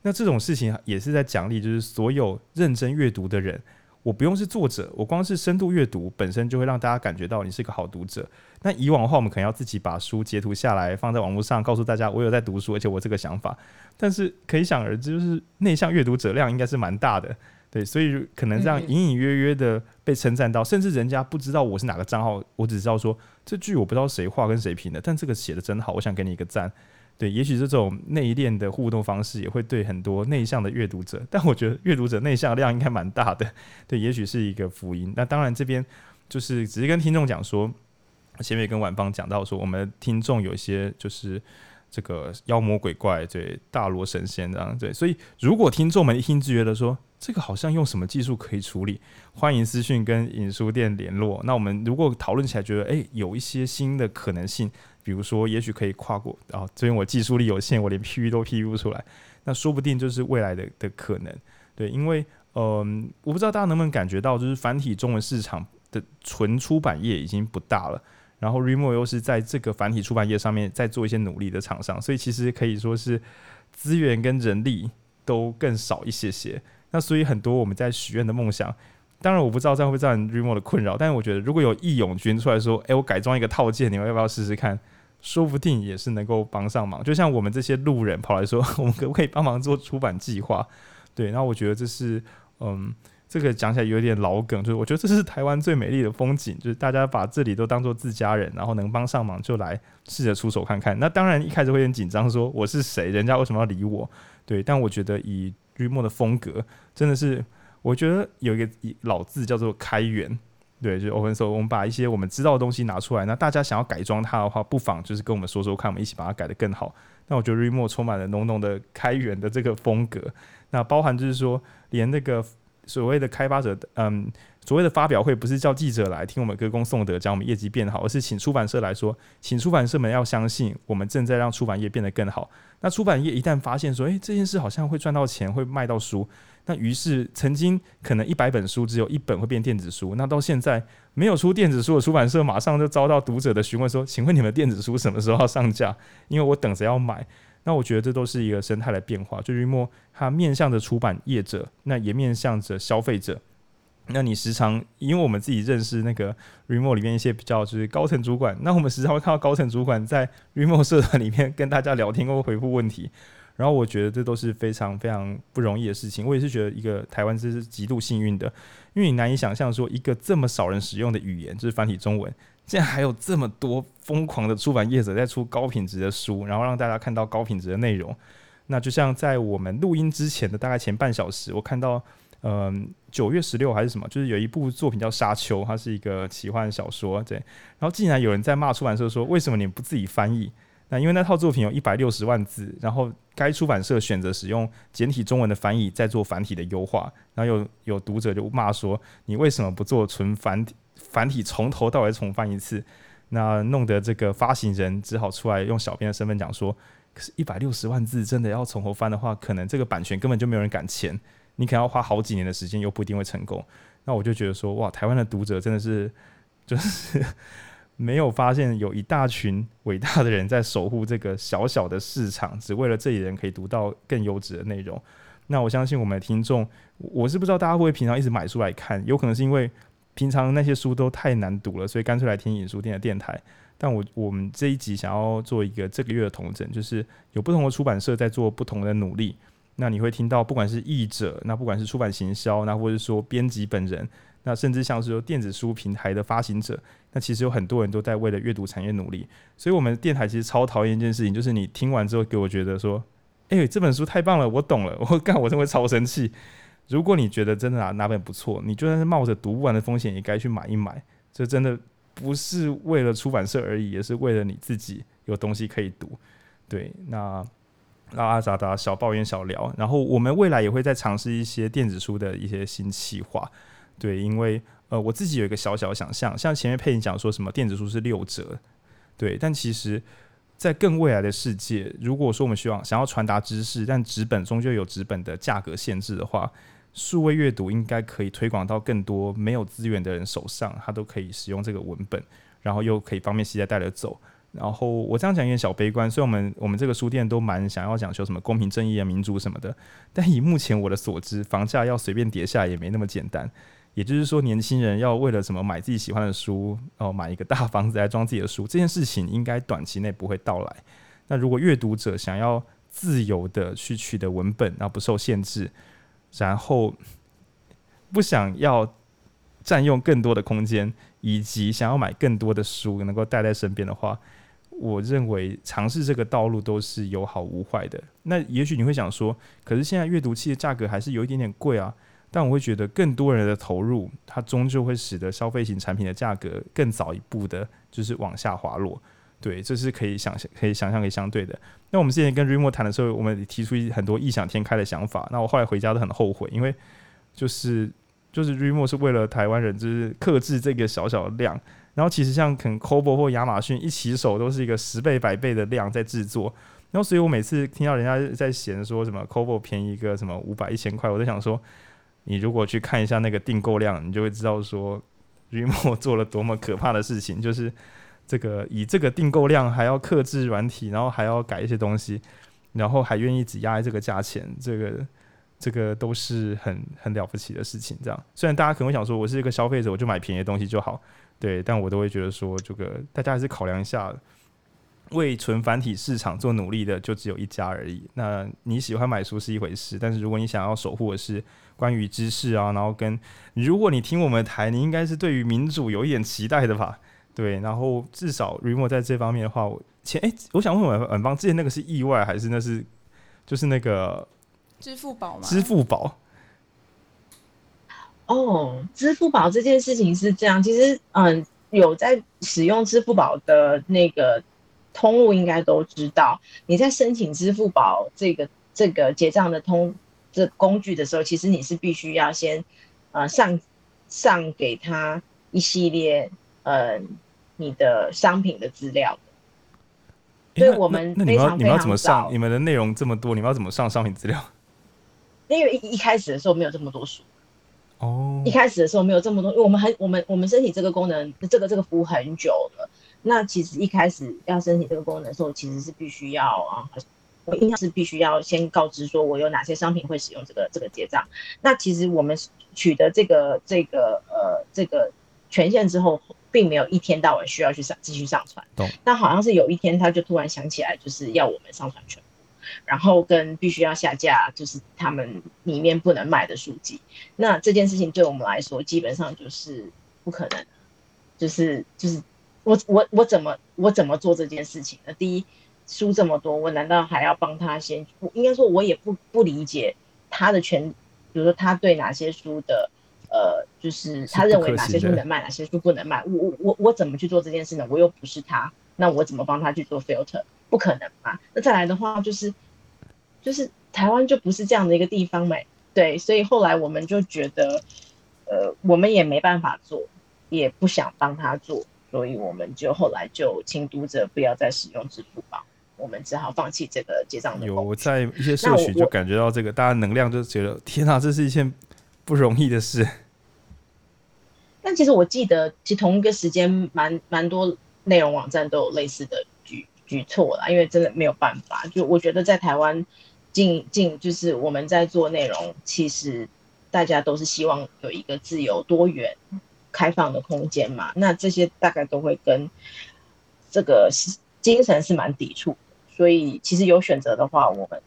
那这种事情也是在奖励，就是所有认真阅读的人。我不用是作者，我光是深度阅读本身就会让大家感觉到你是一个好读者。那以往的话，我们可能要自己把书截图下来放在网络上，告诉大家我有在读书，而且我这个想法。但是可以想而知，就是内向阅读者量应该是蛮大的。对，所以可能这样隐隐约约的被称赞到，甚至人家不知道我是哪个账号，我只知道说这句我不知道谁画跟谁评的，但这个写的真好，我想给你一个赞。对，也许这种内敛的互动方式也会对很多内向的阅读者，但我觉得阅读者内向量应该蛮大的。对，也许是一个福音。那当然这边就是只是跟听众讲说，前面跟晚芳讲到说，我们听众有一些就是。这个妖魔鬼怪，对大罗神仙这样对，所以如果听众们一听就觉得说这个好像用什么技术可以处理，欢迎私讯跟影书店联络。那我们如果讨论起来觉得诶有一些新的可能性，比如说也许可以跨过啊，这边我技术力有限，我连 PV 都 PV 不出来，那说不定就是未来的的可能。对，因为嗯、呃，我不知道大家能不能感觉到，就是繁体中文市场的纯出版业已经不大了。然后，Remo 又是在这个繁体出版业上面在做一些努力的厂商，所以其实可以说是资源跟人力都更少一些些。那所以很多我们在许愿的梦想，当然我不知道这样会不会造成 Remo 的困扰，但是我觉得如果有义勇军出来说，诶，我改装一个套件，你们要不要试试看？说不定也是能够帮上忙。就像我们这些路人跑来说，我们可不可以帮忙做出版计划？对，那我觉得这是嗯。这个讲起来有点老梗，就是我觉得这是台湾最美丽的风景，就是大家把这里都当做自家人，然后能帮上忙就来试着出手看看。那当然一开始会有点紧张，说我是谁，人家为什么要理我？对，但我觉得以绿墨的风格，真的是我觉得有一个老字叫做开源，对，就是 open source，我们把一些我们知道的东西拿出来，那大家想要改装它的话，不妨就是跟我们说说看，我们一起把它改得更好。那我觉得 r e m o 充满了浓浓的开源的这个风格，那包含就是说连那个。所谓的开发者，嗯，所谓的发表会不是叫记者来听我们歌功颂德，讲我们业绩变好，而是请出版社来说，请出版社们要相信我们正在让出版业变得更好。那出版业一旦发现说，诶，这件事好像会赚到钱，会卖到书，那于是曾经可能一百本书只有一本会变电子书，那到现在没有出电子书的出版社，马上就遭到读者的询问说，请问你们电子书什么时候要上架？因为我等着要买。那我觉得这都是一个生态的变化，就 Readmoo 它面向着出版业者，那也面向着消费者。那你时常因为我们自己认识那个 Remote 里面一些比较就是高层主管，那我们时常会看到高层主管在 Remote 社团里面跟大家聊天或回复问题，然后我觉得这都是非常非常不容易的事情。我也是觉得一个台湾这是极度幸运的，因为你难以想象说一个这么少人使用的语言，就是繁体中文，竟然还有这么多疯狂的出版业者在出高品质的书，然后让大家看到高品质的内容。那就像在我们录音之前的大概前半小时，我看到。嗯，九月十六还是什么？就是有一部作品叫《沙丘》，它是一个奇幻小说。对，然后竟然有人在骂出版社说：“为什么你不自己翻译？”那因为那套作品有一百六十万字，然后该出版社选择使用简体中文的翻译，再做繁体的优化。然后有有读者就骂说：“你为什么不做纯繁体？繁体从头到尾重翻一次？”那弄得这个发行人只好出来用小编的身份讲说：“可是，一百六十万字真的要从头翻的话，可能这个版权根本就没有人敢签。”你可能要花好几年的时间，又不一定会成功。那我就觉得说，哇，台湾的读者真的是，就是没有发现有一大群伟大的人在守护这个小小的市场，只为了这里人可以读到更优质的内容。那我相信我们的听众，我是不知道大家会不会平常一直买书来看，有可能是因为平常那些书都太难读了，所以干脆来听影书店的电台。但我我们这一集想要做一个这个月的统整，就是有不同的出版社在做不同的努力。那你会听到，不管是译者，那不管是出版行销，那或者说编辑本人，那甚至像是说电子书平台的发行者，那其实有很多人都在为了阅读产业努力。所以，我们电台其实超讨厌一件事情，就是你听完之后给我觉得说，哎、这本书太棒了，我懂了，我干，我真的会超生气。如果你觉得真的哪哪本不错，你就算是冒着读不完的风险，也该去买一买。这真的不是为了出版社而已，也是为了你自己有东西可以读。对，那。拉拉杂杂小抱怨小聊，然后我们未来也会再尝试一些电子书的一些新企划，对，因为呃我自己有一个小小想象，像前面佩妮讲说什么电子书是六折，对，但其实，在更未来的世界，如果说我们希望想要传达知识，但纸本终究有纸本的价格限制的话，数位阅读应该可以推广到更多没有资源的人手上，他都可以使用这个文本，然后又可以方便携带带着走。然后我这样讲有点小悲观，所以我们我们这个书店都蛮想要讲求什么公平正义啊、民主什么的。但以目前我的所知，房价要随便跌下也没那么简单。也就是说，年轻人要为了什么买自己喜欢的书，哦，买一个大房子来装自己的书，这件事情应该短期内不会到来。那如果阅读者想要自由的去取得文本，然后不受限制，然后不想要占用更多的空间，以及想要买更多的书能够带在身边的话，我认为尝试这个道路都是有好无坏的。那也许你会想说，可是现在阅读器的价格还是有一点点贵啊。但我会觉得，更多人的投入，它终究会使得消费型产品的价格更早一步的，就是往下滑落。对，这是可以想象、可以想象、可以相对的。那我们之前跟 Remo 谈的时候，我们提出很多异想天开的想法。那我后来回家都很后悔，因为就是就是 Remo 是为了台湾人，就是克制这个小小的量。然后其实像可能 Kobo 或亚马逊一起手都是一个十倍百倍的量在制作，然后所以我每次听到人家在嫌说什么 c o b o 便宜个什么五百一千块，我在想说，你如果去看一下那个订购量，你就会知道说 Remo 做了多么可怕的事情，就是这个以这个订购量还要克制软体，然后还要改一些东西，然后还愿意只压这个价钱，这个这个都是很很了不起的事情。这样，虽然大家可能会想说，我是一个消费者，我就买便宜的东西就好。对，但我都会觉得说，这个大家还是考量一下，为纯繁体市场做努力的就只有一家而已。那你喜欢买书是一回事，但是如果你想要守护的是关于知识啊，然后跟如果你听我们的台，你应该是对于民主有一点期待的吧？对，然后至少 Readmoo 在这方面的话，我前哎，我想问问远方，之前那个是意外还是那是就是那个支付宝吗？支付宝。哦，支付宝这件事情是这样，其实嗯，有在使用支付宝的那个通路应该都知道，你在申请支付宝这个这个结账的通这工具的时候，其实你是必须要先呃上上给他一系列呃你的商品的资料的，所以我们那，你们要你们要怎么上？你们的内容这么多，你们要怎么上商品资料？因为一一开始的时候没有这么多书。哦，一开始的时候没有这么多，因为我们很我们我们申请这个功能，这个这个服务很久了。那其实一开始要申请这个功能的时候，其实是必须要啊，我印象是必须要先告知说我有哪些商品会使用这个这个结账。那其实我们取得这个这个呃这个权限之后，并没有一天到晚需要去上继续上传。那好像是有一天他就突然想起来，就是要我们上传全部。然后跟必须要下架，就是他们里面不能卖的书籍。那这件事情对我们来说，基本上就是不可能。就是就是我我我怎么我怎么做这件事情呢？第一，书这么多，我难道还要帮他先？我应该说，我也不不理解他的权，比如说他对哪些书的呃，就是他认为哪些书能卖，哪些书不能卖。我我我我怎么去做这件事呢？我又不是他，那我怎么帮他去做 filter？不可能嘛？那再来的话，就是就是台湾就不是这样的一个地方嘛。对，所以后来我们就觉得，呃，我们也没办法做。也不想帮他做，所以我们就后来就请读者不要再使用支付宝，我们只好放弃这个结账的。有我在一些社群就感觉到这个，大家能量就觉得天哪，这是一件不容易的事。但其实我记得，其实同一个时间，蛮蛮多内容网站都有类似的举举措啦，因为真的没有办法。就我觉得在台湾进进，就是我们在做内容，其实大家都是希望有一个自由多元。开放的空间嘛，那这些大概都会跟这个精神是蛮抵触，所以其实有选择的话，我们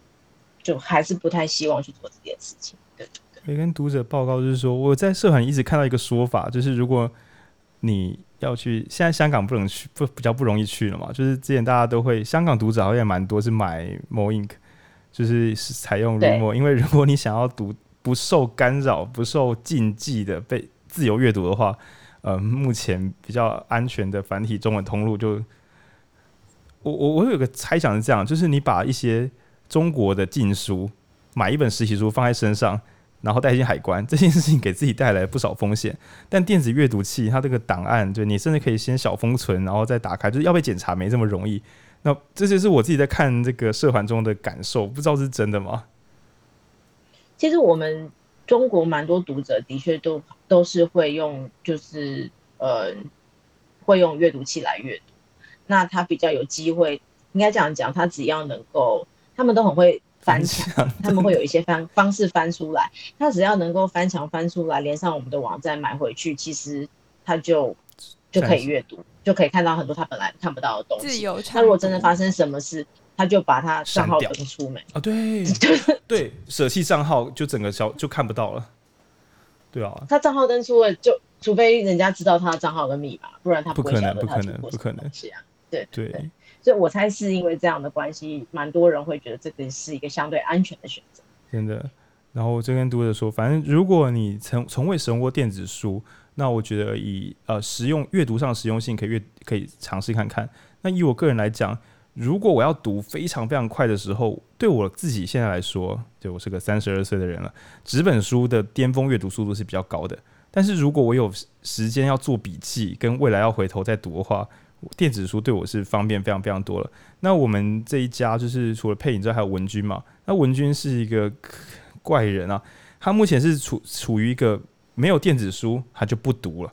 就还是不太希望去做这件事情。对可以跟读者报告，就是说我在社团一直看到一个说法，就是如果你要去，现在香港不能去，不比较不容易去了嘛。就是之前大家都会，香港读者好像也蛮多是买 moInk，就是采用 Readmoo，因为如果你想要读不受干扰、不受禁忌的被。自由阅读的话，呃，目前比较安全的繁体中文通路就，我我我有个猜想是这样，就是你把一些中国的禁书，买一本实习书放在身上，然后带进海关，这件事情给自己带来不少风险。但电子阅读器它这个档案，就你甚至可以先小封存，然后再打开，就是要被检查没这么容易。那这就是我自己在看这个社团中的感受，不知道是真的吗？其实我们。中国蛮多读者的确都都是会用，就是呃，会用阅读器来阅读。那他比较有机会，应该这样讲，他只要能够，他们都很会翻墙，他们会有一些方方式翻出来。他只要能够翻墙翻出来，连上我们的网站买回去，其实他就就可以阅读，就可以看到很多他本来看不到的东西。自由。那如果真的发生什么事？他就把他账号登出门啊？对，对，舍弃账号就整个小就看不到了。对啊，他账号登出了，就除非人家知道他的账号跟密码，不然他不会晓得他出过什么东西啊。对对对，所以我猜是因为这样的关系，蛮多人会觉得这个是一个相对安全的选择。真的。然后我就跟读者说，反正如果你从从未使用过电子书，那我觉得以呃实用阅读上实用性可以阅可以尝试看看。那以我个人来讲。如果我要读非常非常快的时候，对我自己现在来说，就我是个三十二岁的人了，纸本书的巅峰阅读速度是比较高的。但是如果我有时间要做笔记，跟未来要回头再读的话，电子书对我是方便非常非常多了。那我们这一家就是除了配影之外，还有文君嘛？那文君是一个怪人啊，他目前是处处于一个没有电子书，他就不读了。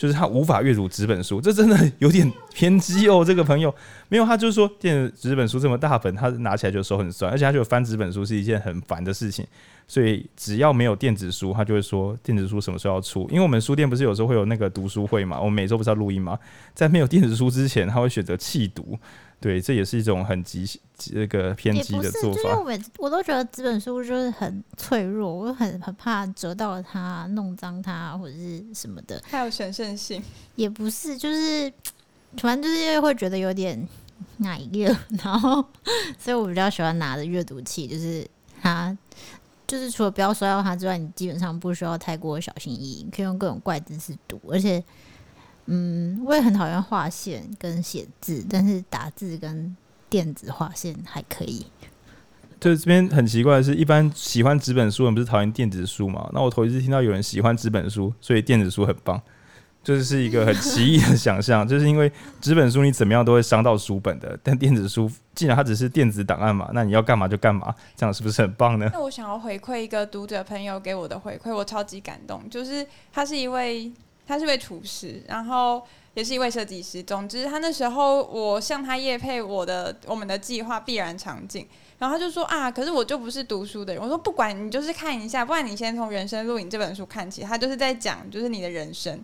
就是他无法阅读纸本书，这真的有点偏激哦。这个朋友没有，他就是说电子纸本书这么大本，他拿起来就手很酸，而且他觉得翻纸本书是一件很烦的事情。所以只要没有电子书，他就会说电子书什么时候要出？因为我们书店不是有时候会有那个读书会嘛，我们每周不是要录音吗？在没有电子书之前，他会选择弃读。对，这也是一种很极这个偏激的做法。因为我我都觉得这本书就是很脆弱，我很很怕折到它、弄脏它或者是什么的。还有神圣性？也不是，就是反正就是因为会觉得有点奶热，然后所以我比较喜欢拿着阅读器，就是它就是除了不要摔到它之外，你基本上不需要太过小心翼翼，你可以用各种怪姿势读，而且。嗯，我也很讨厌画线跟写字，但是打字跟电子画线还可以。就这边很奇怪的是，一般喜欢纸本书人不是讨厌电子书嘛？那我头一次听到有人喜欢纸本书，所以电子书很棒，就是是一个很奇异的想象。就是因为纸本书你怎么样都会伤到书本的，但电子书既然它只是电子档案嘛，那你要干嘛就干嘛，这样是不是很棒呢？那我想要回馈一个读者朋友给我的回馈，我超级感动，就是他是一位。他是位厨师，然后也是一位设计师。总之，他那时候我向他业配我的我们的计划必然场景，然后他就说啊，可是我就不是读书的人。我说不管你就是看一下，不然你先从《人生录影》这本书看起，他就是在讲就是你的人生。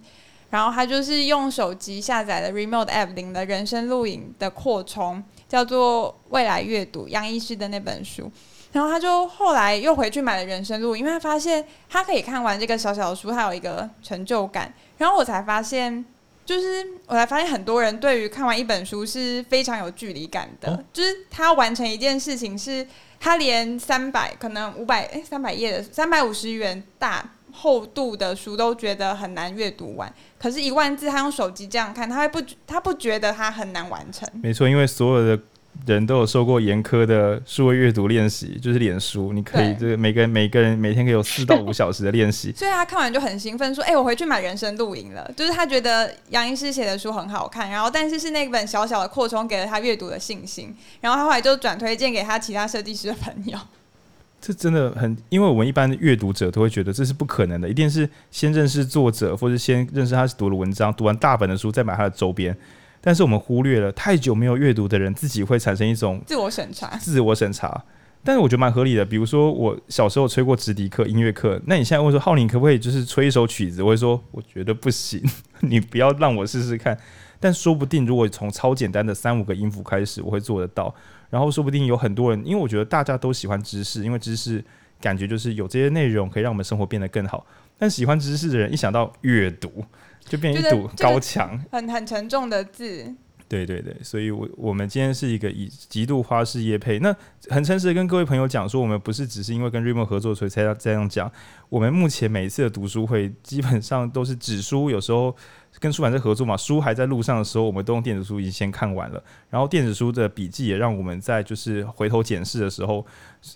然后他就是用手机下载了 Remote App 领了人生录影的扩充，叫做《未来阅读》杨医师的那本书。然后他就后来又回去买了人生路，因为他发现他可以看完这个小小的书，他有一个成就感。然后我才发现，就是我才发现很多人对于看完一本书是非常有距离感的，哦、就是他完成一件事情，是他连三百可能五百诶三百页的三百五十元大厚度的书都觉得很难阅读完。可是，一万字他用手机这样看，他会不他不觉得他很难完成？没错，因为所有的。人都有受过严苛的数位阅读练习，就是脸书，你可以这个每个人每个人每天可以有四到五小时的练习。所以他看完就很兴奋，说：“哎、欸，我回去买人生露营了。”就是他觉得杨医师写的书很好看，然后但是是那本小小的扩充给了他阅读的信心，然后他后来就转推荐给他其他设计师的朋友。这真的很，因为我们一般的阅读者都会觉得这是不可能的，一定是先认识作者，或者先认识他读的文章，读完大本的书再买他的周边。但是我们忽略了太久没有阅读的人，自己会产生一种自我审查。自我审查，但是我觉得蛮合理的。比如说，我小时候吹过直笛课、音乐课，那你现在问说浩宁可不可以就是吹一首曲子？我会说我觉得不行，你不要让我试试看。但说不定如果从超简单的三五个音符开始，我会做得到。然后说不定有很多人，因为我觉得大家都喜欢知识，因为知识感觉就是有这些内容可以让我们生活变得更好。但喜欢知识的人一想到阅读，就变一堵高墙，很很沉重的字。对对对，所以我，我我们今天是一个以极度花式业配，那很诚实的跟各位朋友讲说，我们不是只是因为跟 Readmoo 合作，所以才要这样讲。我们目前每一次的读书会，基本上都是纸书，有时候。跟出版社合作嘛，书还在路上的时候，我们都用电子书已经先看完了。然后电子书的笔记也让我们在就是回头检视的时候，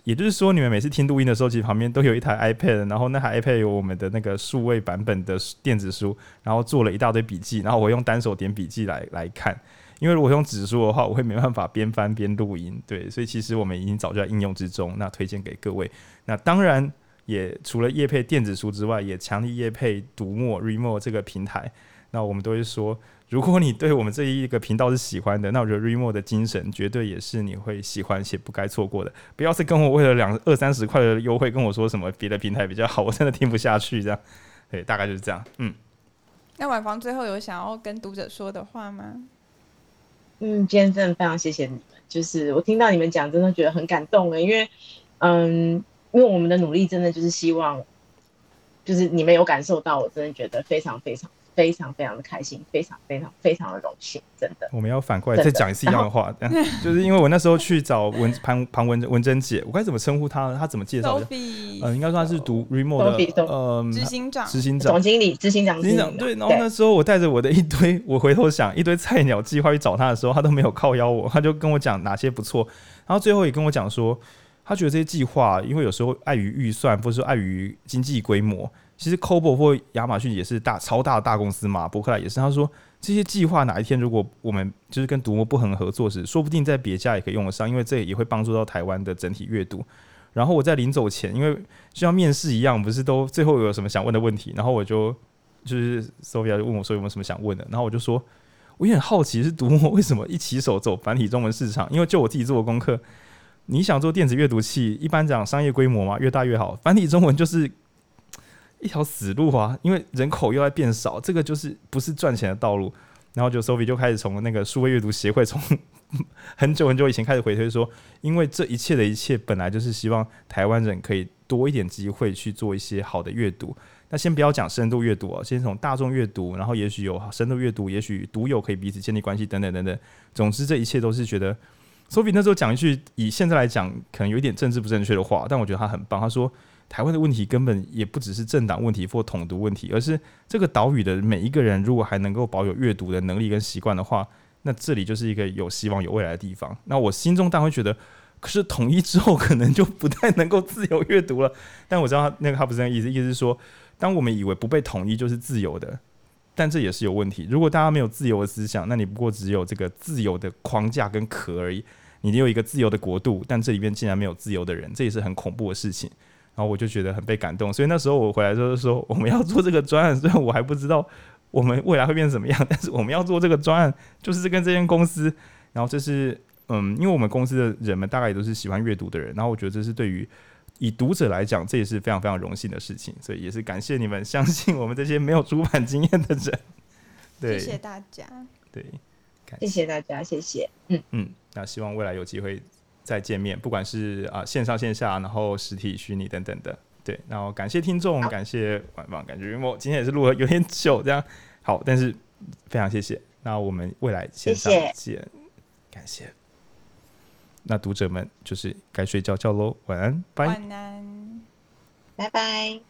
也就是说，你们每次听录音的时候，其实旁边都有一台 iPad，然后那台 iPad 有我们的那个数位版本的电子书，然后做了一大堆笔记，然后我用单手点笔记来来看。因为如果用纸书的话，我会没办法边翻边录音。对，所以其实我们已经早就在应用之中。那推荐给各位。那当然也除了业配电子书之外，也强力业配读墨 Remo 这个平台。那我们都会说，如果你对我们这一个频道是喜欢的，那我觉得 Readmoo 的精神绝对也是你会喜欢且不该错过的。不要是跟我为了两二三十块的优惠跟我说什么别的平台比较好，我真的听不下去。这样，对，大概就是这样。嗯。那晚房最后有想要跟读者说的话吗？嗯，今天真的非常谢谢你们，就是我听到你们讲，真的觉得很感动了，因为，嗯，因为我们的努力真的就是希望，就是你们有感受到，我真的觉得非常非常。非常非常的开心，非常非常非常的荣幸，真的。我们要反过来再讲一次一样的话，就是因为我那时候去找文庞庞文文珍姐，我该怎么称呼她？她怎么介绍的？嗯，应该说她是读 Readmoo 的呃执行长、执行长、总经理、执行长、执行长。对，然后那时候我带着我的一堆，我回头想一堆菜鸟计划去找她的时候，她都没有靠邀我，她就跟我讲哪些不错，然后最后也跟我讲说，她觉得这些计划，因为有时候碍于预算，或者说碍于经济规模。其实，Cobo 或亚马逊也是大超大的大公司嘛，博客来也是。他说这些计划哪一天如果我们就是跟读墨不很合作时，说不定在别家也可以用得上，因为这也会帮助到台湾的整体阅读。然后我在临走前，因为就像面试一样，不是都最后有什么想问的问题，然后我就就是 Sophia 就问我说有没有什么想问的，然后我就说我也很好奇是读墨为什么一起手走繁体中文市场，因为就我自己做的功课，你想做电子阅读器，一般讲商业规模嘛，越大越好，繁体中文就是。一条死路啊！因为人口又在变少，这个就是不是赚钱的道路。然后就 Sophie 就开始从那个数位阅读协会，从 很久很久以前开始回推说，因为这一切的一切本来就是希望台湾人可以多一点机会去做一些好的阅读。那先不要讲深度阅读啊，先从大众阅读，然后也许有深度阅读，也许读友可以彼此建立关系等等等等。总之这一切都是觉得 Sophie 那时候讲一句以现在来讲可能有一点政治不正确的话，但我觉得他很棒。他说。台湾的问题根本也不只是政党问题或统独问题，而是这个岛屿的每一个人如果还能够保有阅读的能力跟习惯的话，那这里就是一个有希望、有未来的地方。那我心中当然会觉得，可是统一之后可能就不太能够自由阅读了。但我知道他那个他不是那个意思，意思是说，当我们以为不被统一就是自由的，但这也是有问题。如果大家没有自由的思想，那你不过只有这个自由的框架跟壳而已。你有一个自由的国度，但这里边竟然没有自由的人，这也是很恐怖的事情。然后我就觉得很被感动，所以那时候我回来就是说，我们要做这个专案，虽然我还不知道我们未来会变成什么样，但是我们要做这个专案，就是跟这间公司，然后这是嗯，因为我们公司的人们大概也都是喜欢阅读的人，然后我觉得这是对于以读者来讲，这也是非常非常荣幸的事情，所以也是感谢你们相信我们这些没有出版经验的人。对，谢谢大家。对，谢谢大家，谢谢。嗯嗯，那希望未来有机会再见面，不管是啊、呃、线上线下，然后实体虚拟等等的。对，然后感谢听众，感谢晚方，感觉因为我今天也是录了有点久，这样好，但是非常谢谢。那我们未来线上见，谢谢感谢。那读者们就是该睡觉觉喽，晚安，拜，晚安，拜拜。